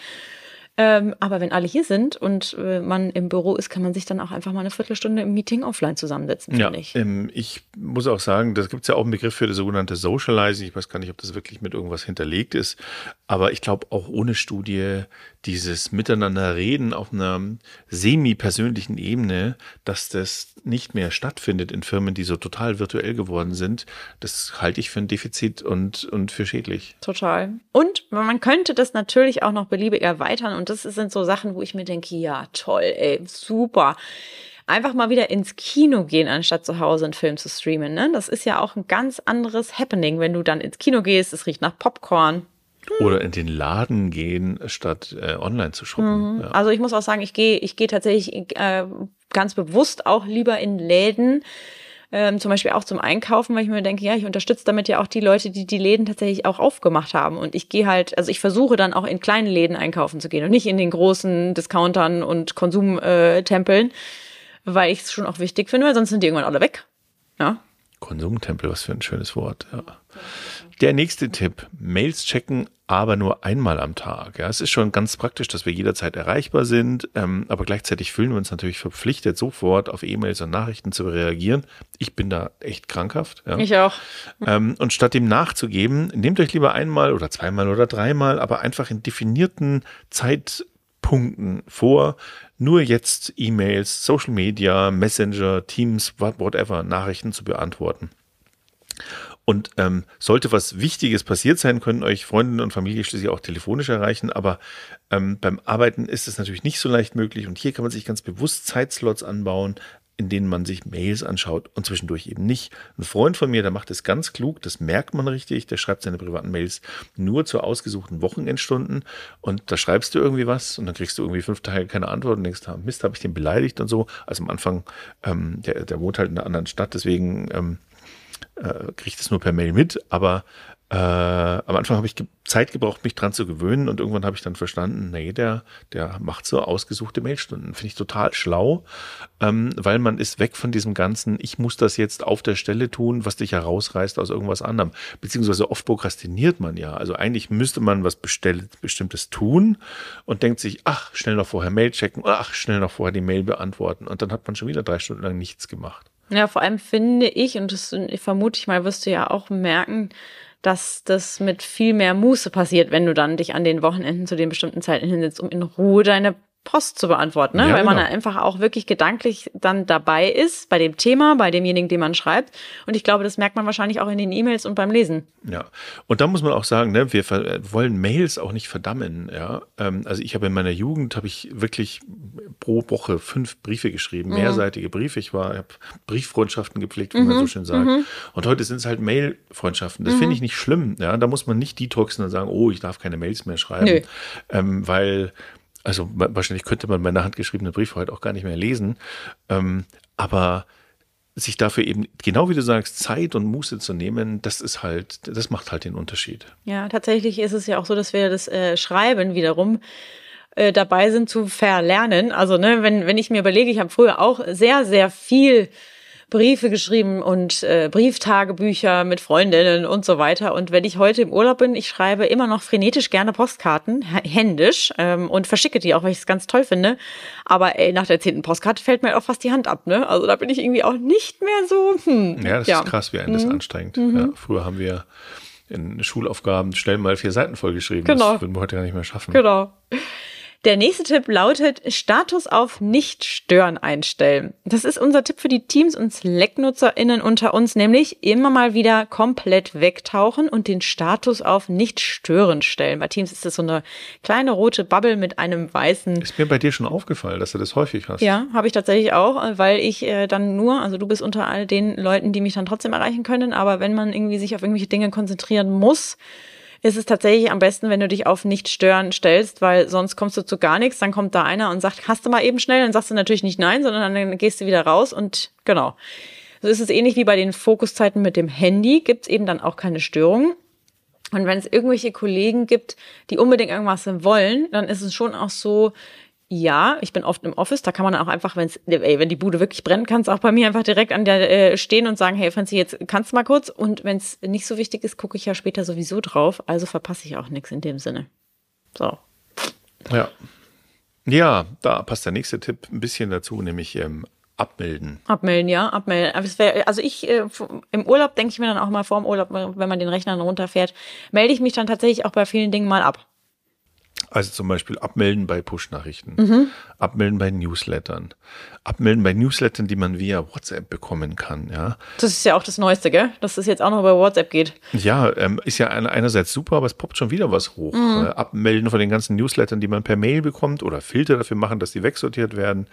Ähm, aber wenn alle hier sind und äh, man im Büro ist, kann man sich dann auch einfach mal eine Viertelstunde im Meeting offline zusammensetzen, Ja, ich. ähm, ich muss auch sagen, das gibt es ja auch einen Begriff für das sogenannte Socializing. Ich weiß gar nicht, ob das wirklich mit irgendwas hinterlegt ist. Aber ich glaube, auch ohne Studie, dieses Miteinanderreden auf einer semi-persönlichen Ebene, dass das nicht mehr stattfindet in Firmen, die so total virtuell geworden sind, das halte ich für ein Defizit und, und für schädlich. Total. Und man könnte das natürlich auch noch beliebig erweitern. Und das sind so Sachen, wo ich mir denke, ja, toll, ey, super. Einfach mal wieder ins Kino gehen, anstatt zu Hause einen Film zu streamen. Ne? Das ist ja auch ein ganz anderes Happening, wenn du dann ins Kino gehst. Es riecht nach Popcorn. Oder in den Laden gehen, statt äh, online zu shoppen. Ja. Also ich muss auch sagen, ich gehe ich gehe tatsächlich äh, ganz bewusst auch lieber in Läden, ähm, zum Beispiel auch zum Einkaufen, weil ich mir denke, ja, ich unterstütze damit ja auch die Leute, die die Läden tatsächlich auch aufgemacht haben. Und ich gehe halt, also ich versuche dann auch in kleinen Läden einkaufen zu gehen und nicht in den großen Discountern und Konsumtempeln, weil ich es schon auch wichtig finde, weil sonst sind die irgendwann alle weg. Ja. Konsumtempel, was für ein schönes Wort. Ja. Der nächste Tipp, Mails checken, aber nur einmal am Tag. Ja, es ist schon ganz praktisch, dass wir jederzeit erreichbar sind, ähm, aber gleichzeitig fühlen wir uns natürlich verpflichtet, sofort auf E-Mails und Nachrichten zu reagieren. Ich bin da echt krankhaft. Ja. Ich auch. Ähm, und statt dem nachzugeben, nehmt euch lieber einmal oder zweimal oder dreimal, aber einfach in definierten Zeitpunkten vor, nur jetzt E-Mails, Social Media, Messenger, Teams, whatever, Nachrichten zu beantworten. Und ähm, sollte was Wichtiges passiert sein, können euch Freundinnen und Familie schließlich auch telefonisch erreichen. Aber ähm, beim Arbeiten ist es natürlich nicht so leicht möglich. Und hier kann man sich ganz bewusst Zeitslots anbauen, in denen man sich Mails anschaut und zwischendurch eben nicht. Ein Freund von mir, der macht es ganz klug, das merkt man richtig, der schreibt seine privaten Mails nur zu ausgesuchten Wochenendstunden und da schreibst du irgendwie was und dann kriegst du irgendwie fünf Tage keine Antwort und denkst, ah, Mist, habe ich den beleidigt und so. Also am Anfang, ähm, der, der wohnt halt in einer anderen Stadt, deswegen ähm, äh, kriege ich nur per Mail mit, aber äh, am Anfang habe ich ge Zeit gebraucht, mich dran zu gewöhnen und irgendwann habe ich dann verstanden, nee, der, der macht so ausgesuchte Mailstunden. Finde ich total schlau, ähm, weil man ist weg von diesem ganzen, ich muss das jetzt auf der Stelle tun, was dich herausreißt aus irgendwas anderem. Beziehungsweise oft prokrastiniert man ja. Also eigentlich müsste man was Bestimmtes tun und denkt sich, ach, schnell noch vorher Mail checken, ach, schnell noch vorher die Mail beantworten und dann hat man schon wieder drei Stunden lang nichts gemacht. Ja, vor allem finde ich, und das vermute ich mal, wirst du ja auch merken, dass das mit viel mehr Muße passiert, wenn du dann dich an den Wochenenden zu den bestimmten Zeiten hinsetzt, um in Ruhe deine Post zu beantworten, ne? Ja, weil man genau. einfach auch wirklich gedanklich dann dabei ist bei dem Thema, bei demjenigen, den man schreibt. Und ich glaube, das merkt man wahrscheinlich auch in den E-Mails und beim Lesen. Ja, und da muss man auch sagen, ne, wir wollen Mails auch nicht verdammen. Ja, ähm, also ich habe in meiner Jugend habe ich wirklich pro Woche fünf Briefe geschrieben, mhm. mehrseitige Briefe. Ich war, habe Brieffreundschaften gepflegt, wie mhm. man so schön sagt. Mhm. Und heute sind es halt Mail-Freundschaften. Das finde mhm. ich nicht schlimm. Ja, da muss man nicht detoxen und sagen, oh, ich darf keine Mails mehr schreiben, ähm, weil also wahrscheinlich könnte man meine handgeschriebene Briefe heute auch gar nicht mehr lesen. Ähm, aber sich dafür eben, genau wie du sagst, Zeit und Muße zu nehmen, das ist halt, das macht halt den Unterschied. Ja, tatsächlich ist es ja auch so, dass wir das äh, Schreiben wiederum äh, dabei sind zu verlernen. Also, ne, wenn, wenn ich mir überlege, ich habe früher auch sehr, sehr viel Briefe geschrieben und äh, Brieftagebücher mit Freundinnen und so weiter. Und wenn ich heute im Urlaub bin, ich schreibe immer noch frenetisch gerne Postkarten, händisch ähm, und verschicke die auch, weil ich es ganz toll finde. Aber ey, nach der zehnten Postkarte fällt mir auch fast die Hand ab. Ne? Also da bin ich irgendwie auch nicht mehr so. Hm, ja, das ja. ist krass, wie einen das mhm. anstrengt. Mhm. Ja, früher haben wir in Schulaufgaben schnell mal vier Seiten vollgeschrieben. Genau. Das würden wir heute gar nicht mehr schaffen. Genau. Der nächste Tipp lautet Status auf Nicht-Stören einstellen. Das ist unser Tipp für die Teams und Slack-NutzerInnen unter uns, nämlich immer mal wieder komplett wegtauchen und den Status auf Nicht-Stören stellen. Bei Teams ist das so eine kleine rote Bubble mit einem weißen. Ist mir bei dir schon aufgefallen, dass du das häufig hast. Ja, habe ich tatsächlich auch, weil ich äh, dann nur, also du bist unter all den Leuten, die mich dann trotzdem erreichen können, aber wenn man irgendwie sich auf irgendwelche Dinge konzentrieren muss, ist es tatsächlich am besten, wenn du dich auf nicht stören stellst, weil sonst kommst du zu gar nichts. Dann kommt da einer und sagt, hast du mal eben schnell? Dann sagst du natürlich nicht nein, sondern dann gehst du wieder raus und genau. So ist es ähnlich wie bei den Fokuszeiten mit dem Handy, gibt es eben dann auch keine Störungen. Und wenn es irgendwelche Kollegen gibt, die unbedingt irgendwas wollen, dann ist es schon auch so, ja, ich bin oft im Office, da kann man auch einfach, wenn's, ey, wenn die Bude wirklich brennt, kannst auch bei mir einfach direkt an der äh, stehen und sagen, hey Franzi, jetzt kannst du mal kurz. Und wenn es nicht so wichtig ist, gucke ich ja später sowieso drauf, also verpasse ich auch nichts in dem Sinne. So. Ja. Ja, da passt der nächste Tipp ein bisschen dazu, nämlich ähm, abmelden. Abmelden, ja, abmelden. also ich äh, im Urlaub denke ich mir dann auch mal vor dem Urlaub, wenn man den Rechner runterfährt, melde ich mich dann tatsächlich auch bei vielen Dingen mal ab. Also zum Beispiel abmelden bei Push-Nachrichten, mhm. abmelden bei Newslettern, abmelden bei Newslettern, die man via WhatsApp bekommen kann. Ja. Das ist ja auch das Neueste, gell? Dass das jetzt auch noch bei WhatsApp geht. Ja, ähm, ist ja einerseits super, aber es poppt schon wieder was hoch. Mhm. Äh, abmelden von den ganzen Newslettern, die man per Mail bekommt oder Filter dafür machen, dass die wegsortiert werden.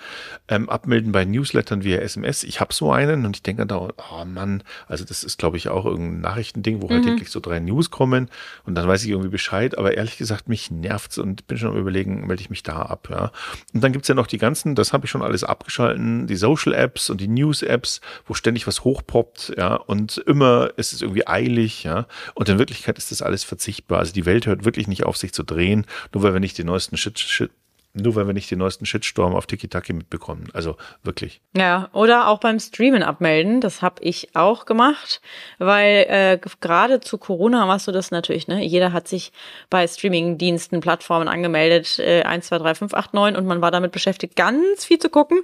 Ähm, abmelden bei Newslettern via SMS. Ich habe so einen und ich denke dann, oh Mann, also das ist glaube ich auch irgendein Nachrichtending, wo halt mhm. halt täglich so drei News kommen und dann weiß ich irgendwie Bescheid, aber ehrlich gesagt, mich nervt es und bin schon am überlegen, melde ich mich da ab, ja. Und dann gibt's ja noch die ganzen, das habe ich schon alles abgeschalten, die Social-Apps und die News-Apps, wo ständig was hochpoppt, ja, und immer ist es irgendwie eilig, ja. Und in Wirklichkeit ist das alles verzichtbar. Also die Welt hört wirklich nicht auf, sich zu drehen, nur weil wir nicht den neuesten Shit, Shit nur weil wir nicht den neuesten Shitstorm auf Tiki-Taki mitbekommen. Also wirklich. Ja, oder auch beim Streamen abmelden. Das habe ich auch gemacht, weil äh, gerade zu Corona warst du das natürlich, ne? Jeder hat sich bei Streaming-Diensten, Plattformen angemeldet, äh, 1, 2, 3, 5, 8, 9 und man war damit beschäftigt, ganz viel zu gucken.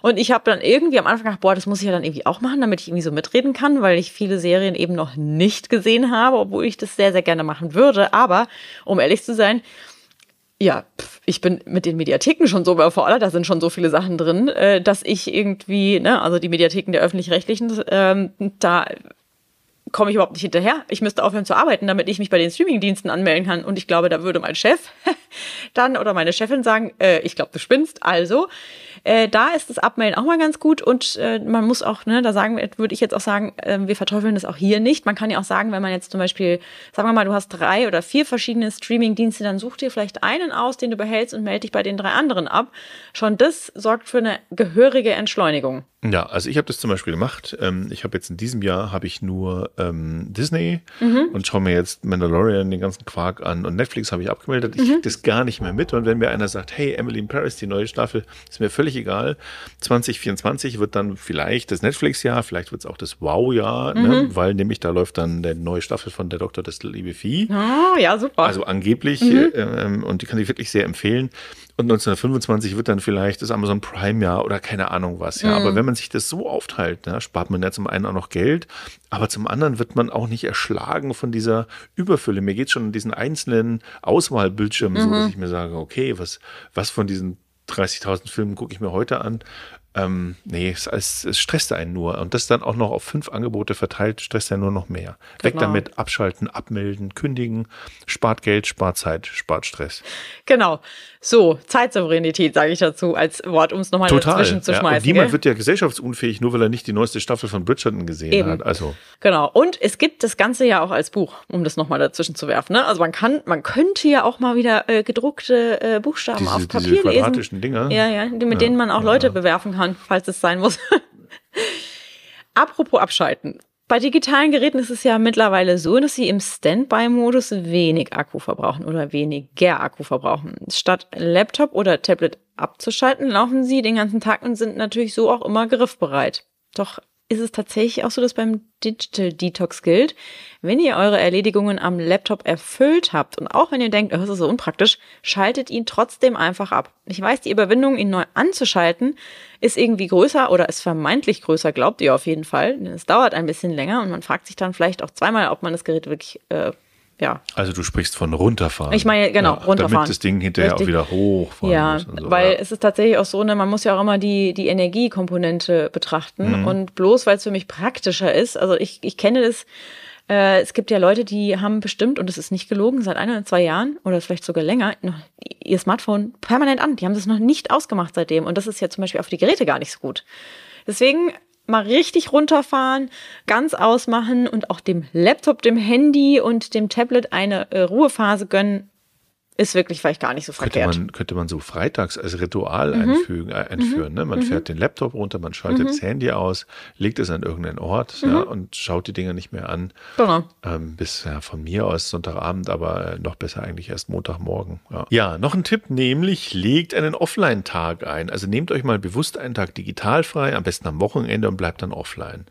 Und ich habe dann irgendwie am Anfang gedacht, boah, das muss ich ja dann irgendwie auch machen, damit ich irgendwie so mitreden kann, weil ich viele Serien eben noch nicht gesehen habe, obwohl ich das sehr, sehr gerne machen würde. Aber um ehrlich zu sein, ja, ich bin mit den Mediatheken schon so überfordert, da sind schon so viele Sachen drin, äh, dass ich irgendwie, ne, also die Mediatheken der öffentlich-rechtlichen, ähm, da komme ich überhaupt nicht hinterher. Ich müsste aufhören zu arbeiten, damit ich mich bei den Streamingdiensten anmelden kann. Und ich glaube, da würde mein Chef dann oder meine Chefin sagen, äh, ich glaube, du spinnst. Also, äh, da ist das Abmelden auch mal ganz gut. Und äh, man muss auch, ne, da sagen, würde ich jetzt auch sagen, äh, wir verteufeln das auch hier nicht. Man kann ja auch sagen, wenn man jetzt zum Beispiel, sagen wir mal, du hast drei oder vier verschiedene Streamingdienste, dann such dir vielleicht einen aus, den du behältst und melde dich bei den drei anderen ab. Schon das sorgt für eine gehörige Entschleunigung. Ja, also ich habe das zum Beispiel gemacht. Ähm, ich habe jetzt in diesem Jahr habe ich nur ähm, Disney mhm. und schaue mir jetzt Mandalorian den ganzen Quark an und Netflix habe ich abgemeldet. Ich mhm. kriege das gar nicht mehr mit. Und wenn mir einer sagt, hey, Emily in Paris, die neue Staffel, ist mir völlig egal. 2024 wird dann vielleicht das Netflix-Jahr, vielleicht wird es auch das Wow-Jahr, ne? mhm. ne? weil nämlich da läuft dann der neue Staffel von Der Doktor des Liebe Vieh. Oh, ja, super. Also angeblich mhm. äh, ähm, und die kann ich wirklich sehr empfehlen. Und 1925 wird dann vielleicht das Amazon Prime-Jahr oder keine Ahnung was. Ja, mhm. aber wenn man sich das so aufteilt, ne, spart man ja zum einen auch noch Geld, aber zum anderen wird man auch nicht erschlagen von dieser Überfülle. Mir geht schon an diesen einzelnen Auswahlbildschirmen mhm. so, dass ich mir sage, okay, was, was von diesen 30.000 Filmen gucke ich mir heute an ähm, nee, es, es, es stresst einen nur. Und das dann auch noch auf fünf Angebote verteilt, stresst einen nur noch mehr. Genau. Weg damit, abschalten, abmelden, kündigen, spart Geld, spart Zeit, spart Stress. Genau. So, Zeitsouveränität sage ich dazu als Wort, um es nochmal dazwischen zu schmeißen. Ja, und niemand gell? wird ja gesellschaftsunfähig, nur weil er nicht die neueste Staffel von Bridgerton gesehen Eben. hat. Also. Genau. Und es gibt das Ganze ja auch als Buch, um das nochmal dazwischen zu werfen. Ne? Also man kann, man könnte ja auch mal wieder äh, gedruckte äh, Buchstaben diese, auf Papier diese quadratischen lesen. Dinger. Ja, ja, mit ja, denen man auch Leute ja. bewerfen kann, falls es sein muss. Apropos abschalten. Bei digitalen Geräten ist es ja mittlerweile so, dass sie im Standby-Modus wenig Akku verbrauchen oder weniger Akku verbrauchen. Statt Laptop oder Tablet abzuschalten, laufen sie den ganzen Tag und sind natürlich so auch immer griffbereit. Doch ist es tatsächlich auch so, dass beim Digital Detox gilt, wenn ihr eure Erledigungen am Laptop erfüllt habt und auch wenn ihr denkt, oh, das ist so unpraktisch, schaltet ihn trotzdem einfach ab. Ich weiß, die Überwindung, ihn neu anzuschalten, ist irgendwie größer oder ist vermeintlich größer, glaubt ihr auf jeden Fall. Es dauert ein bisschen länger und man fragt sich dann vielleicht auch zweimal, ob man das Gerät wirklich äh, ja. Also du sprichst von runterfahren. Ich meine, genau, ja, runterfahren. Damit das Ding hinterher Richtig. auch wieder hochfahren ja. So. Weil ja. es ist tatsächlich auch so, ne, man muss ja auch immer die, die Energiekomponente betrachten. Mhm. Und bloß weil es für mich praktischer ist, also ich, ich kenne das, äh, es gibt ja Leute, die haben bestimmt, und es ist nicht gelogen, seit ein oder zwei Jahren oder vielleicht sogar länger, noch ihr Smartphone permanent an. Die haben das noch nicht ausgemacht seitdem. Und das ist ja zum Beispiel auf die Geräte gar nicht so gut. Deswegen mal richtig runterfahren, ganz ausmachen und auch dem Laptop, dem Handy und dem Tablet eine äh, Ruhephase gönnen, ist wirklich vielleicht gar nicht so könnte verkehrt. Man, könnte man so freitags als Ritual mhm. einfügen, äh, einführen. Ne? Man mhm. fährt den Laptop runter, man schaltet mhm. das Handy aus, legt es an irgendeinen Ort ja, mhm. und schaut die Dinger nicht mehr an. Genau. Ähm, bis ja, von mir aus Sonntagabend, aber äh, noch besser eigentlich erst Montagmorgen. Ja. ja, noch ein Tipp, nämlich legt einen Offline-Tag ein. Also nehmt euch mal bewusst einen Tag digital frei, am besten am Wochenende und bleibt dann offline.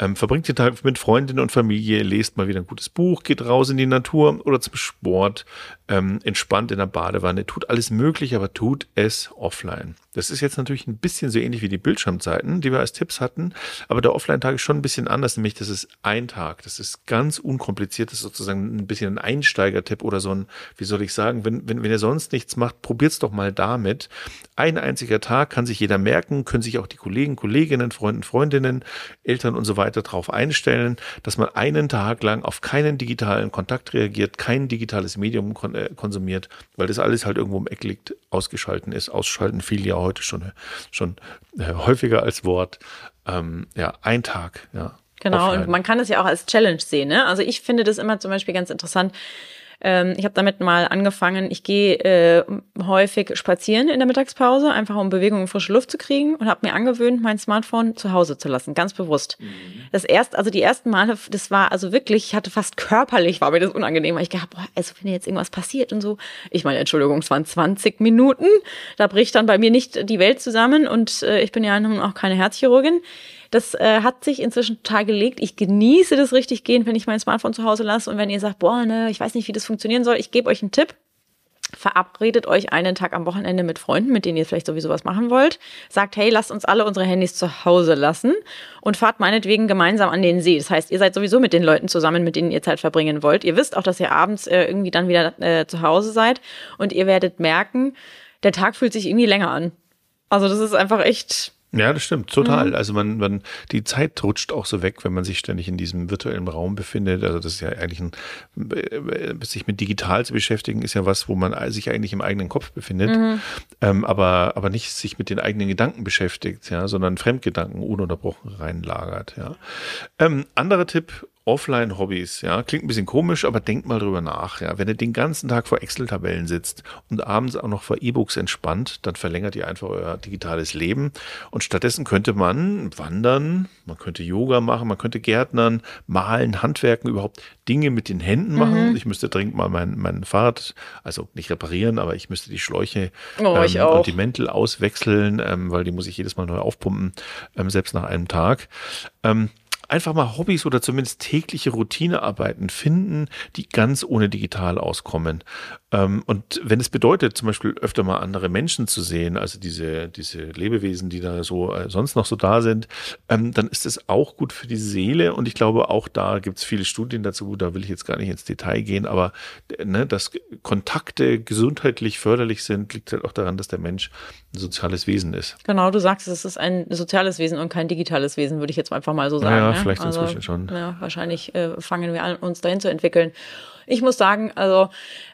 Ähm, verbringt den Tag mit Freundinnen und Familie, lest mal wieder ein gutes Buch, geht raus in die Natur oder zum Sport, ähm, entspannt in der Badewanne, tut alles möglich, aber tut es offline. Das ist jetzt natürlich ein bisschen so ähnlich wie die Bildschirmzeiten, die wir als Tipps hatten, aber der Offline-Tag ist schon ein bisschen anders, nämlich das ist ein Tag, das ist ganz unkompliziert, das ist sozusagen ein bisschen ein Einsteigertipp oder so ein, wie soll ich sagen, wenn, wenn, wenn ihr sonst nichts macht, probiert's doch mal damit. Ein einziger Tag kann sich jeder merken, können sich auch die Kollegen, Kolleginnen, Freunden, Freundinnen, Eltern und so weiter darauf einstellen, dass man einen Tag lang auf keinen digitalen Kontakt reagiert, kein digitales Medium äh, konsumiert, weil das alles halt irgendwo im Eck liegt, ausgeschalten ist. Ausschalten fiel ja heute schon, schon äh, häufiger als Wort. Ähm, ja, ein Tag, ja. Genau, offline. und man kann das ja auch als Challenge sehen. Ne? Also ich finde das immer zum Beispiel ganz interessant Ähm, ich habe damit mal angefangen, ich gehe äh, häufig spazieren in der Mittagspause, einfach um Bewegung und frische Luft zu kriegen und habe mir angewöhnt, mein Smartphone zu Hause zu lassen, ganz bewusst. Mhm. Das erst, also die ersten Male, das war also wirklich, ich hatte fast körperlich, war mir das unangenehm, weil ich gedacht, boah, also wenn jetzt irgendwas passiert und so. Ich meine, Entschuldigung, es waren 20 Minuten, da bricht dann bei mir nicht die Welt zusammen und äh, ich bin ja nun auch keine Herzchirurgin. Das äh, hat sich inzwischen total gelegt. Ich genieße das richtig gehen, wenn ich mein Smartphone zu Hause lasse. Und wenn ihr sagt, boah, ne, ich weiß nicht, wie das funktionieren soll, ich gebe euch einen Tipp. Verabredet euch einen Tag am Wochenende mit Freunden, mit denen ihr vielleicht sowieso was machen wollt. Sagt, hey, lasst uns alle unsere Handys zu Hause lassen und fahrt meinetwegen gemeinsam an den See. Das heißt, ihr seid sowieso mit den Leuten zusammen, mit denen ihr Zeit verbringen wollt. Ihr wisst auch, dass ihr abends äh, irgendwie dann wieder äh, zu Hause seid und ihr werdet merken, der Tag fühlt sich irgendwie länger an. Also das ist einfach echt ja, das stimmt, total. Mhm. Also man, man, die Zeit rutscht auch so weg, wenn man sich ständig in diesem virtuellen Raum befindet. Also das ist ja eigentlich ein, äh, sich mit digital zu beschäftigen, ist ja was, wo man sich eigentlich im eigenen Kopf befindet, mhm. ähm, aber, aber nicht sich mit den eigenen Gedanken beschäftigt, ja, sondern Fremdgedanken ununterbrochen reinlagert, ja. Ähm, anderer Tipp, Offline-Hobbys, ja, klingt ein bisschen komisch, aber denkt mal drüber nach, ja. Wenn ihr den ganzen Tag vor Excel-Tabellen sitzt und abends auch noch vor E-Books entspannt, dann verlängert ihr einfach euer digitales Leben. Und stattdessen könnte man wandern, man könnte Yoga machen, man könnte Gärtnern, malen, Handwerken, überhaupt Dinge mit den Händen machen. Mhm. Ich müsste dringend mal mein, mein Fahrrad, also nicht reparieren, aber ich müsste die Schläuche oh, ähm, und die Mäntel auswechseln, ähm, weil die muss ich jedes Mal neu aufpumpen, ähm, selbst nach einem Tag. Ähm, einfach mal Hobbys oder zumindest tägliche Routinearbeiten finden, die ganz ohne digital auskommen. Ähm, und wenn es bedeutet, zum Beispiel öfter mal andere Menschen zu sehen, also diese, diese Lebewesen, die da so äh, sonst noch so da sind, ähm, dann ist es auch gut für die Seele. Und ich glaube, auch da gibt es viele Studien dazu, da will ich jetzt gar nicht ins Detail gehen, aber ne, dass Kontakte gesundheitlich förderlich sind, liegt halt auch daran, dass der Mensch ein soziales Wesen ist. Genau, du sagst, es ist ein soziales Wesen und kein digitales Wesen, würde ich jetzt einfach mal so sagen. Ja, ne? Vielleicht also, inzwischen schon. Ja, wahrscheinlich äh, fangen wir an, uns dahin zu entwickeln. Ich muss sagen, also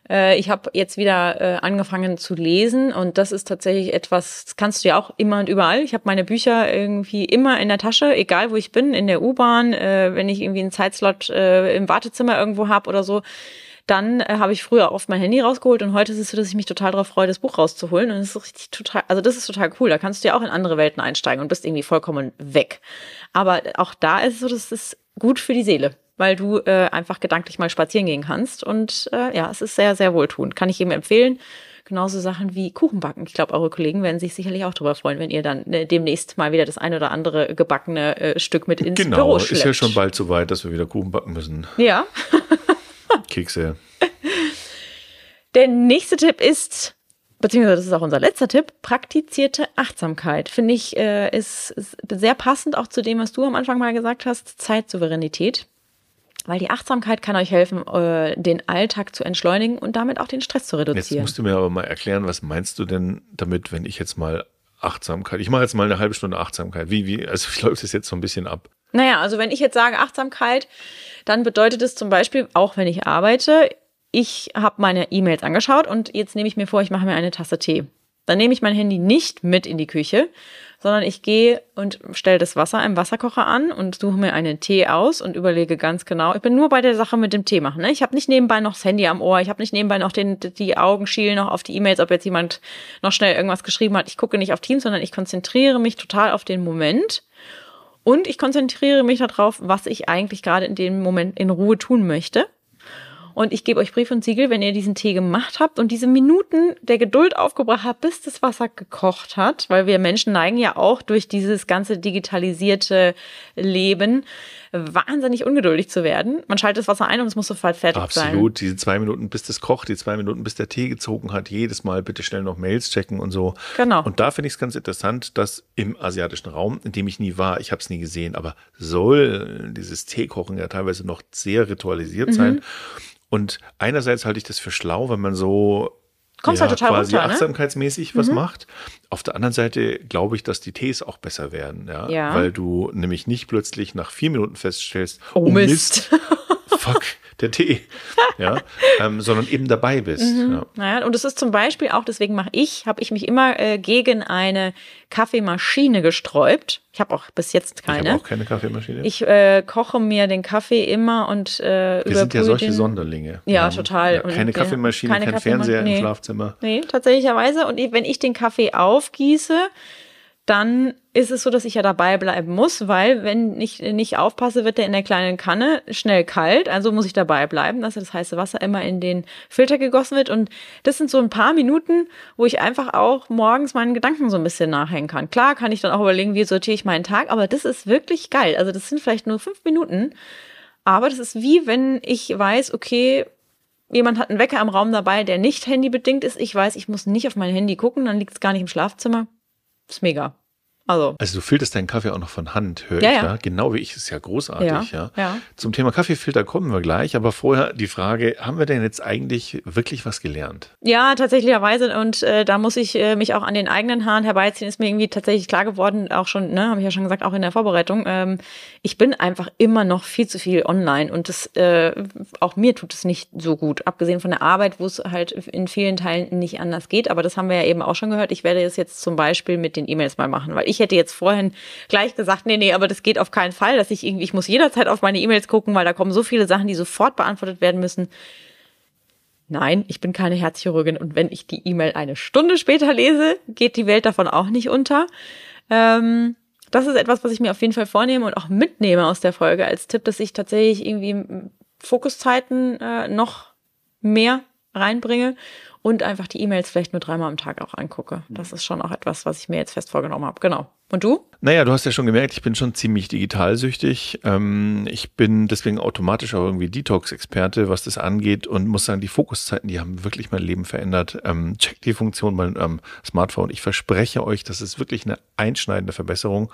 äh, ich habe jetzt wieder äh, angefangen zu lesen und das ist tatsächlich etwas, das kannst du ja auch immer und überall. Ich habe meine Bücher irgendwie immer in der Tasche, egal wo ich bin, in der U-Bahn, äh, wenn ich irgendwie einen Zeitslot äh, im Wartezimmer irgendwo habe oder so. Dann äh, habe ich früher oft mein Handy rausgeholt und heute ist es so, dass ich mich total darauf freue, das Buch rauszuholen. Und es ist richtig total, also das ist total cool. Da kannst du ja auch in andere Welten einsteigen und bist irgendwie vollkommen weg. Aber auch da ist es so, dass es gut für die Seele weil du äh, einfach gedanklich mal spazieren gehen kannst. Und äh, ja, es ist sehr, sehr wohltuend. Kann ich jedem empfehlen. Genauso Sachen wie Kuchen backen. Ich glaube, eure Kollegen werden sich sicherlich auch darüber freuen, wenn ihr dann äh, demnächst mal wieder das ein oder andere gebackene äh, Stück mit ins genau, Büro schleppt. Genau, ist ja schon bald so weit, dass wir wieder Kuchen backen müssen. Ja. Kekse. Der nächste Tipp ist, beziehungsweise das ist auch unser letzter Tipp, praktizierte Achtsamkeit. Finde ich, äh, ist, ist sehr passend auch zu dem, was du am Anfang mal gesagt hast, Zeitsouveränität. Weil die Achtsamkeit kann euch helfen, äh, den Alltag zu entschleunigen und damit auch den Stress zu reduzieren. Jetzt musst du mir aber mal erklären, was meinst du denn damit, wenn ich jetzt mal Achtsamkeit, ich mache jetzt mal eine halbe Stunde Achtsamkeit. Wie, wie, also wie läuft das jetzt so ein bisschen ab? Naja, also wenn ich jetzt sage Achtsamkeit, dann bedeutet es zum Beispiel, auch wenn ich arbeite, ich habe meine E-Mails angeschaut und jetzt nehme ich mir vor, ich mache mir eine Tasse Tee. Dann nehme ich mein Handy nicht mit in die Küche, sondern ich gehe und stelle das Wasser im Wasserkocher an und suche mir einen Tee aus und überlege ganz genau. Ich bin nur bei der Sache mit dem Tee machen. Ne? Ich habe nicht nebenbei noch das Handy am Ohr, ich habe nicht nebenbei noch den, die Augen schielen noch auf die E-Mails, ob jetzt jemand noch schnell irgendwas geschrieben hat. Ich gucke nicht auf Teams, sondern ich konzentriere mich total auf den Moment. Und ich konzentriere mich darauf, was ich eigentlich gerade in dem Moment in Ruhe tun möchte. Und ich gebe euch Brief und Siegel, wenn ihr diesen Tee gemacht habt und diese Minuten der Geduld aufgebracht habt, bis das Wasser gekocht hat, weil wir Menschen neigen ja auch durch dieses ganze digitalisierte Leben wahnsinnig ungeduldig zu werden. Man schaltet das Wasser ein und es muss sofort fertig Absolut. sein. Absolut. Diese zwei Minuten, bis das kocht, die zwei Minuten, bis der Tee gezogen hat, jedes Mal bitte schnell noch Mails checken und so. Genau. Und da finde ich es ganz interessant, dass im asiatischen Raum, in dem ich nie war, ich habe es nie gesehen, aber soll dieses Teekochen ja teilweise noch sehr ritualisiert mhm. sein. Und einerseits halte ich das für schlau, wenn man so Kommst ja, halt total quasi runter, ne? achtsamkeitsmäßig was mhm. macht. Auf der anderen Seite glaube ich, dass die Tees auch besser werden, ja? ja. Weil du nämlich nicht plötzlich nach vier Minuten feststellst, oh, oh Mist. Fuck, der Tee, ja, ähm, sondern eben dabei bist. Mhm. Ja. Naja, und es ist zum Beispiel auch, deswegen mache ich, habe ich mich immer äh, gegen eine Kaffeemaschine gesträubt. Ich habe auch bis jetzt Ich keine. habe auch keine Kaffeemaschine. Ich äh, koche mir den Kaffee immer und äh, Wir sind ja solche den. Sonderlinge. Ja, total. Ja, Und keine wir- Kaffeemaschine, keine kein Kaffeema- Fernseher nee. im Schlafzimmer. Nee, tatsächlicherweise. Und wenn ich den Kaffee aufgieße, dann ist es so, dass ich ja dabei bleiben muss, weil wenn ich nicht aufpasse, wird der in der kleinen Kanne schnell kalt. Also muss ich dabei bleiben, dass das heiße Wasser immer in den Filter gegossen wird. Und das sind so ein paar Minuten, wo ich einfach auch morgens meinen Gedanken so ein bisschen nachhängen kann. Klar kann ich dann auch überlegen, wie sortiere ich meinen Tag, aber das ist wirklich geil. Also das sind vielleicht nur fünf Minuten, aber das ist wie wenn ich weiß, okay, jemand hat einen Wecker im Raum dabei, der nicht handybedingt ist. Ich weiß, ich muss nicht auf mein Handy gucken, dann liegt es gar nicht im Schlafzimmer. Ist mega. Also, Also du filterst deinen Kaffee auch noch von Hand, höre Ja, ich ja. da. Genau wie ich, ist ja großartig, Ja, ja. ja. Zum Thema Kaffeefilter kommen wir gleich, aber vorher die Frage, haben wir denn jetzt eigentlich wirklich was gelernt? ja, tatsächlicherweise. Und äh, da muss ich äh, mich auch an den eigenen Haaren herbeiziehen. Ist mir irgendwie tatsächlich klar geworden, auch schon, ne, habe ich ja schon gesagt, auch in der Vorbereitung. Ähm, ich bin einfach immer noch viel zu viel online und das äh, auch mir tut es nicht so gut. Abgesehen von der Arbeit, wo es halt in vielen Teilen nicht anders geht. Aber das haben wir ja eben auch schon gehört. Ich werde es jetzt zum Beispiel mit den E-Mails mal machen, weil ich hätte jetzt vorhin gleich gesagt, nee, nee, aber das geht auf keinen Fall, dass ich irgendwie, ich muss jederzeit auf meine E-Mails gucken, weil da kommen so viele Sachen, die sofort beantwortet werden müssen. Nein, ich bin keine Herzchirurgin und wenn ich die E-Mail eine Stunde später lese, geht die Welt davon auch nicht unter. Ähm, das ist etwas, was ich mir auf jeden Fall vornehme und auch mitnehme aus der Folge als Tipp, dass ich tatsächlich irgendwie Fokuszeiten äh, noch mehr reinbringe und einfach die E-Mails vielleicht nur dreimal am Tag auch angucke. Das ist schon auch etwas, was ich mir jetzt fest vorgenommen habe. Genau. Und du? Naja, du hast ja schon gemerkt, ich bin schon ziemlich digitalsüchtig. Ähm, ich bin deswegen automatisch auch irgendwie Detox-Experte, was das angeht und muss sagen, die Fokuszeiten, die haben wirklich mein Leben verändert. Ähm, checkt die Funktion beim ähm, Smartphone. Ich verspreche euch, das ist wirklich eine einschneidende Verbesserung.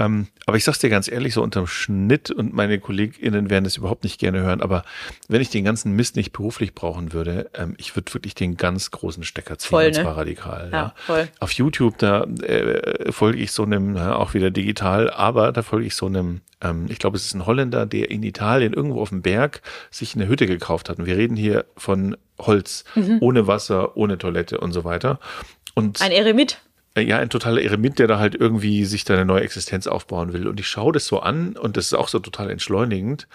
Ähm, aber ich sag's dir ganz ehrlich, so unterm Schnitt und meine KollegInnen werden es überhaupt nicht gerne hören, aber wenn ich den ganzen Mist nicht beruflich brauchen würde, ähm, ich würde wirklich den ganz großen Stecker ziehen, Voll, und ne? zwar radikal. Ja, voll. Auf YouTube, da äh, folge ich so einem, ja, auch wieder digital, aber da folge ich so einem, ähm, ich glaube, es ist ein Holländer, der in Italien irgendwo auf dem Berg sich eine Hütte gekauft hat. Und wir reden hier von Holz, ohne Wasser, ohne Toilette und so weiter. Und Ein Eremit. äh, ja, ein totaler Eremit, der da halt irgendwie sich da eine neue Existenz aufbauen will. Und ich schaue das so an und das ist auch so total entschleunigend.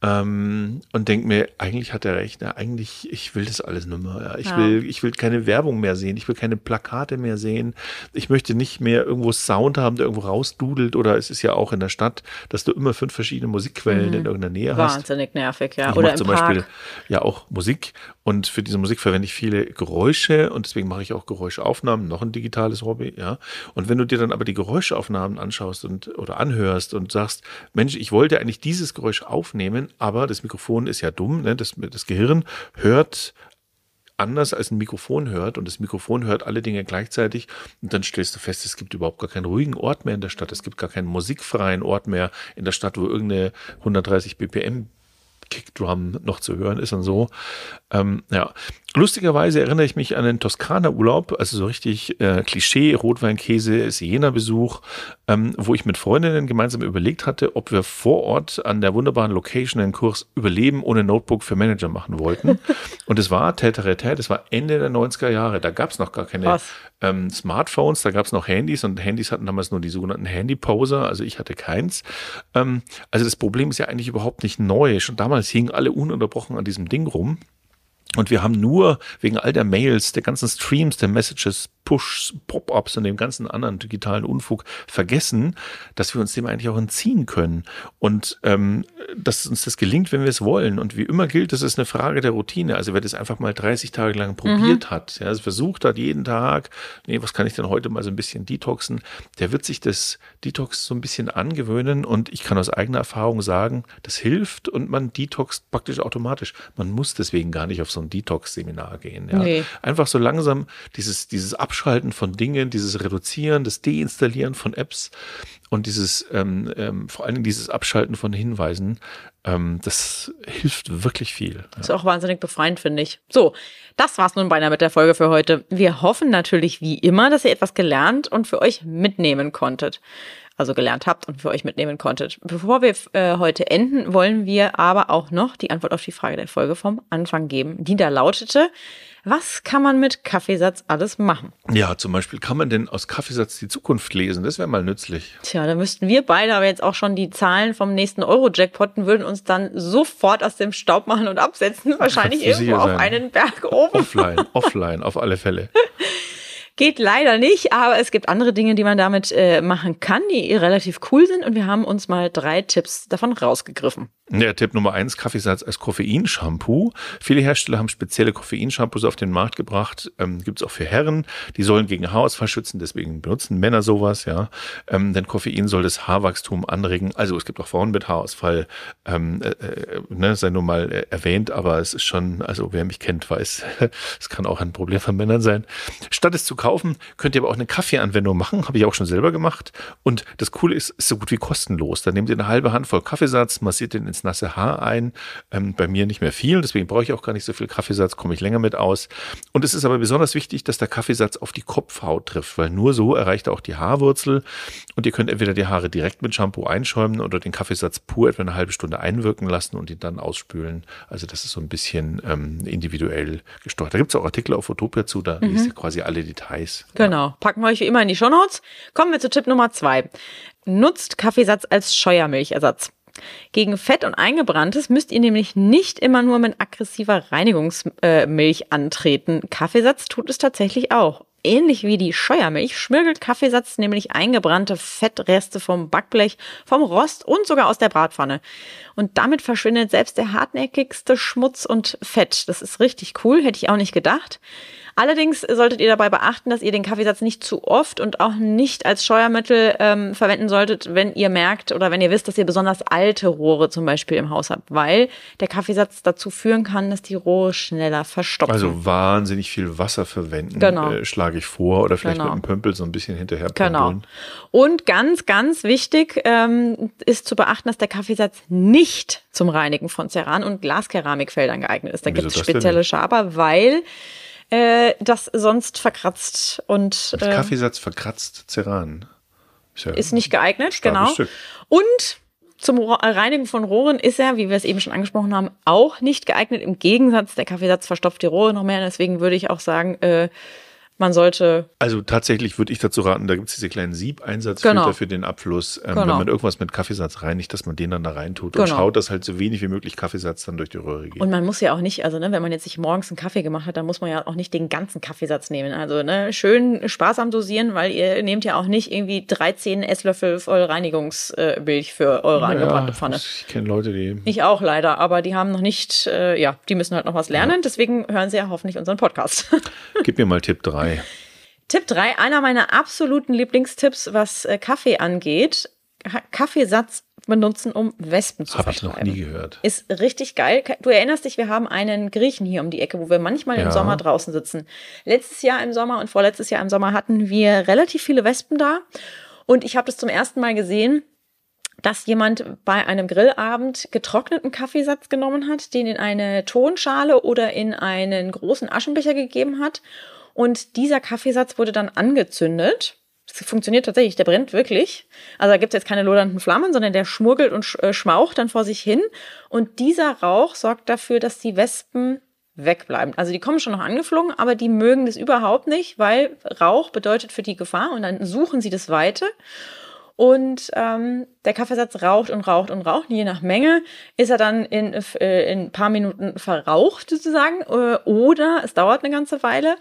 Ähm, und denke mir, eigentlich hat er recht, ja, eigentlich, ich will das alles nicht mehr. Ja. Ich, Ja. will, ich will keine Werbung mehr sehen, ich will keine Plakate mehr sehen. Ich möchte nicht mehr irgendwo Sound haben, der irgendwo rausdudelt. Oder es ist ja auch in der Stadt, dass du immer fünf verschiedene Musikquellen in irgendeiner Nähe hast. Wahnsinnig nervig, ja. Ich Oder im zum Park. Beispiel ja auch Musik und für diese Musik verwende ich viele Geräusche und deswegen mache ich auch Geräuschaufnahmen, noch ein digitales Hobby, ja. Und wenn du dir dann aber die Geräuschaufnahmen anschaust und oder anhörst und sagst, Mensch, ich wollte eigentlich dieses Geräusch aufnehmen, aber das Mikrofon ist ja dumm, ne? das, das Gehirn hört anders als ein Mikrofon hört und das Mikrofon hört alle Dinge gleichzeitig und dann stellst du fest, es gibt überhaupt gar keinen ruhigen Ort mehr in der Stadt, es gibt gar keinen musikfreien Ort mehr in der Stadt, wo irgendeine 130 BPM Kickdrum noch zu hören ist und so. Ähm, ja, lustigerweise erinnere ich mich an den Toskana-Urlaub, also so richtig äh, Klischee, Rotweinkäse, Siena-Besuch, ähm, wo ich mit Freundinnen gemeinsam überlegt hatte, ob wir vor Ort an der wunderbaren Location einen Kurs Überleben ohne Notebook für Manager machen wollten. und es war Täteretät, es war Ende der 90er Jahre, da gab es noch gar keine ähm, Smartphones, da gab es noch Handys und Handys hatten damals nur die sogenannten Handy-Poser, also ich hatte keins. Ähm, also das Problem ist ja eigentlich überhaupt nicht neu. Schon damals hingen alle ununterbrochen an diesem Ding rum. Und wir haben nur wegen all der Mails, der ganzen Streams, der Messages, Pushs, Pop-ups und dem ganzen anderen digitalen Unfug vergessen, dass wir uns dem eigentlich auch entziehen können. Und ähm, dass uns das gelingt, wenn wir es wollen. Und wie immer gilt, das ist eine Frage der Routine. Also wer das einfach mal 30 Tage lang probiert hat, ja, also versucht hat jeden Tag, nee, was kann ich denn heute mal so ein bisschen detoxen, der wird sich das Detox so ein bisschen angewöhnen. Und ich kann aus eigener Erfahrung sagen, das hilft und man detoxt praktisch automatisch. Man muss deswegen gar nicht auf so ein Detox-Seminar gehen. Ja. Nee. Einfach so langsam dieses, dieses Abschalten von Dingen, dieses Reduzieren, das Deinstallieren von Apps und dieses, ähm, ähm, vor allen Dingen dieses Abschalten von Hinweisen, ähm, das hilft wirklich viel. Ja. Ist auch wahnsinnig befreiend, finde ich. So, das war's nun beinahe mit der Folge für heute. Wir hoffen natürlich wie immer, dass ihr etwas gelernt und für euch mitnehmen konntet. also gelernt habt und für euch mitnehmen konntet. Bevor wir äh, heute enden, wollen wir aber auch noch die Antwort auf die Frage der Folge vom Anfang geben, die da lautete, was kann man mit Kaffeesatz alles machen? Ja, zum Beispiel kann man denn aus Kaffeesatz die Zukunft lesen? Das wäre mal nützlich. Tja, da müssten wir beide aber jetzt auch schon die Zahlen vom nächsten Euro-Jackpotten würden uns dann sofort aus dem Staub machen und absetzen. Wahrscheinlich irgendwo auf einen Berg oben. Offline, offline, auf alle Fälle. Geht leider nicht, aber es gibt andere Dinge, die man damit äh, machen kann, die relativ cool sind. Und wir haben uns mal drei Tipps davon rausgegriffen. Ja, Tipp Nummer eins, Kaffeesatz als Koffeinshampoo. Viele Hersteller haben spezielle Koffeinshampoos auf den Markt gebracht. Ähm, Gibt es auch für Herren. Die sollen gegen Haarausfall schützen, deswegen benutzen Männer sowas, ja. Ähm, denn Koffein soll das Haarwachstum anregen. Also es gibt auch Frauen mit Haarausfall, ähm, äh, äh ne, sei nur mal äh, erwähnt, aber es ist schon, also wer mich kennt, weiß, es kann auch ein Problem von Männern sein. Statt es zu kaufen, könnt ihr aber auch eine Kaffeeanwendung machen, habe ich auch schon selber gemacht. Und das Coole ist, ist so gut wie kostenlos. Da nehmt ihr eine halbe Handvoll Kaffeesatz, massiert den ins nasse Haar ein. Ähm, bei mir nicht mehr viel, deswegen brauche ich auch gar nicht so viel Kaffeesatz, komme ich länger mit aus. Und es ist aber besonders wichtig, dass der Kaffeesatz auf die Kopfhaut trifft, weil nur so erreicht er auch die Haarwurzel. Und ihr könnt entweder die Haare direkt mit Shampoo einschäumen oder den Kaffeesatz pur etwa eine halbe Stunde einwirken lassen und ihn dann ausspülen. Also das ist so ein bisschen ähm, individuell gesteuert. Da gibt es auch Artikel auf Utopia zu, da mhm. ist quasi alle Details. Genau. Packen wir euch wie immer in die Shownotes. Kommen wir zu Tipp Nummer zwei. Nutzt Kaffeesatz als Scheuermilchersatz. Gegen Fett und Eingebranntes müsst ihr nämlich nicht immer nur mit aggressiver Reinigungsmilch äh, antreten. Kaffeesatz tut es tatsächlich auch. Ähnlich wie die Scheuermilch schmirgelt Kaffeesatz nämlich eingebrannte Fettreste vom Backblech, vom Rost und sogar aus der Bratpfanne. Und damit verschwindet selbst der hartnäckigste Schmutz und Fett. Das ist richtig cool, hätte ich auch nicht gedacht. Allerdings solltet ihr dabei beachten, dass ihr den Kaffeesatz nicht zu oft und auch nicht als Steuermittel ähm, verwenden solltet, wenn ihr merkt oder wenn ihr wisst, dass ihr besonders alte Rohre zum Beispiel im Haus habt, weil der Kaffeesatz dazu führen kann, dass die Rohre schneller verstopfen. Also wahnsinnig viel Wasser verwenden, genau. äh, schlage ich vor, oder vielleicht genau. mit einem Pömpel so ein bisschen hinterher Genau. Und ganz, ganz wichtig ähm, ist zu beachten, dass der Kaffeesatz nicht zum Reinigen von Ceran- und Glaskeramikfeldern geeignet ist. Da gibt es spezielle Schaber, weil äh, das sonst verkratzt und äh, Kaffeesatz verkratzt Ceran. Ist, ja ist nicht geeignet, genau. Stück. Und zum Reinigen von Rohren ist er, wie wir es eben schon angesprochen haben, auch nicht geeignet. Im Gegensatz, der Kaffeesatz verstopft die Rohre noch mehr. Deswegen würde ich auch sagen, äh, man sollte. Also tatsächlich würde ich dazu raten, da gibt es diese kleinen Siebeinsatzfilter genau. für den Abfluss. Ähm, genau. Wenn man irgendwas mit Kaffeesatz reinigt, dass man den dann da reintut genau. und schaut, dass halt so wenig wie möglich Kaffeesatz dann durch die Röhre geht. Und man muss ja auch nicht, also ne, wenn man jetzt sich morgens einen Kaffee gemacht hat, dann muss man ja auch nicht den ganzen Kaffeesatz nehmen. Also ne, schön sparsam dosieren, weil ihr nehmt ja auch nicht irgendwie 13 Esslöffel voll Reinigungsmilch für eure naja, angebrannte Pfanne. Ich kenne Leute, die. Ich auch leider, aber die haben noch nicht, äh, ja, die müssen halt noch was lernen. Ja. Deswegen hören sie ja hoffentlich unseren Podcast. Gib mir mal Tipp 3. Tipp 3, einer meiner absoluten Lieblingstipps, was äh, Kaffee angeht. Kaffeesatz benutzen, um Wespen zu. Habe ich noch nie gehört. Ist richtig geil. Du erinnerst dich, wir haben einen Griechen hier um die Ecke, wo wir manchmal ja. im Sommer draußen sitzen. Letztes Jahr im Sommer und vorletztes Jahr im Sommer hatten wir relativ viele Wespen da. Und ich habe das zum ersten Mal gesehen, dass jemand bei einem Grillabend getrockneten Kaffeesatz genommen hat, den in eine Tonschale oder in einen großen Aschenbecher gegeben hat und dieser Kaffeesatz wurde dann angezündet. Das funktioniert tatsächlich, der brennt wirklich. Also da gibt es jetzt keine lodernden Flammen, sondern der schmurgelt und äh, schmaucht dann vor sich hin. Und dieser Rauch sorgt dafür, dass die Wespen wegbleiben. Also die kommen schon noch angeflogen, aber die mögen das überhaupt nicht, weil Rauch bedeutet für die Gefahr und dann suchen sie das Weite. Und ähm, der Kaffeesatz raucht und raucht und raucht. Je nach Menge ist er dann in, äh, in ein paar Minuten verraucht sozusagen. Äh, oder es dauert eine ganze Weile.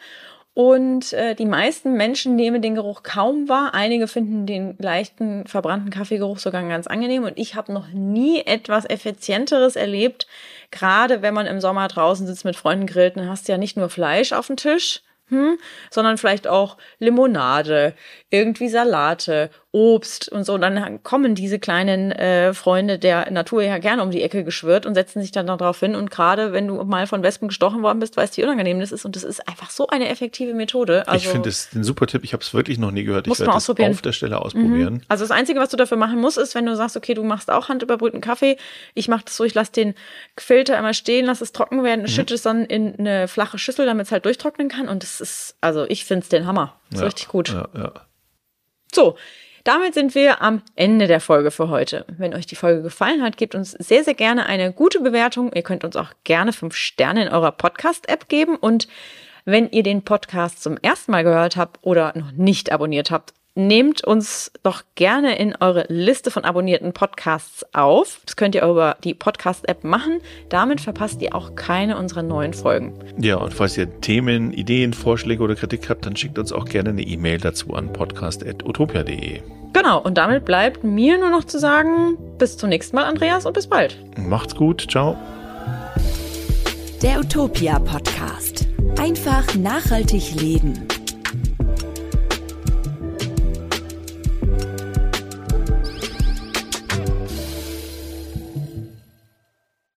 Und äh, die meisten Menschen nehmen den Geruch kaum wahr. Einige finden den leichten verbrannten Kaffeegeruch sogar ganz angenehm. Und ich habe noch nie etwas Effizienteres erlebt. Gerade wenn man im Sommer draußen sitzt mit Freunden grillt, dann hast du ja nicht nur Fleisch auf dem Tisch, hm, sondern vielleicht auch Limonade, irgendwie Salate Obst und so. Und dann kommen diese kleinen äh, Freunde der Natur ja gerne um die Ecke geschwirrt und setzen sich dann darauf hin. Und gerade wenn du mal von Wespen gestochen worden bist, weißt du, wie unangenehm das ist. Und das ist einfach so eine effektive Methode. Also, ich finde es ein super Tipp. Ich habe es wirklich noch nie gehört. Ich werde es auf der Stelle ausprobieren. Mhm. Also das Einzige, was du dafür machen musst, ist, wenn du sagst, okay, du machst auch handüberbrühten Kaffee. Ich mache das so, ich lasse den Filter einmal stehen, lasse es trocken werden, mhm. schütte es dann in eine flache Schüssel, damit es halt durchtrocknen kann. Und das ist, also ich finde es den Hammer. Das ist ja, richtig gut. Ja, ja. So, Damit sind wir am Ende der Folge für heute. Wenn euch die Folge gefallen hat, gebt uns sehr, sehr gerne eine gute Bewertung. Ihr könnt uns auch gerne fünf Sterne in eurer Podcast-App geben. Und wenn ihr den Podcast zum ersten Mal gehört habt oder noch nicht abonniert habt, nehmt uns doch gerne in eure Liste von abonnierten Podcasts auf. Das könnt ihr über die Podcast-App machen. Damit verpasst ihr auch keine unserer neuen Folgen. Ja, und falls ihr Themen, Ideen, Vorschläge oder Kritik habt, dann schickt uns auch gerne eine E-Mail dazu an podcast.utopia.de. Genau, und damit bleibt mir nur noch zu sagen, bis zum nächsten Mal, Andreas, und bis bald. Macht's gut, ciao. Der Utopia Podcast. Einfach nachhaltig leben.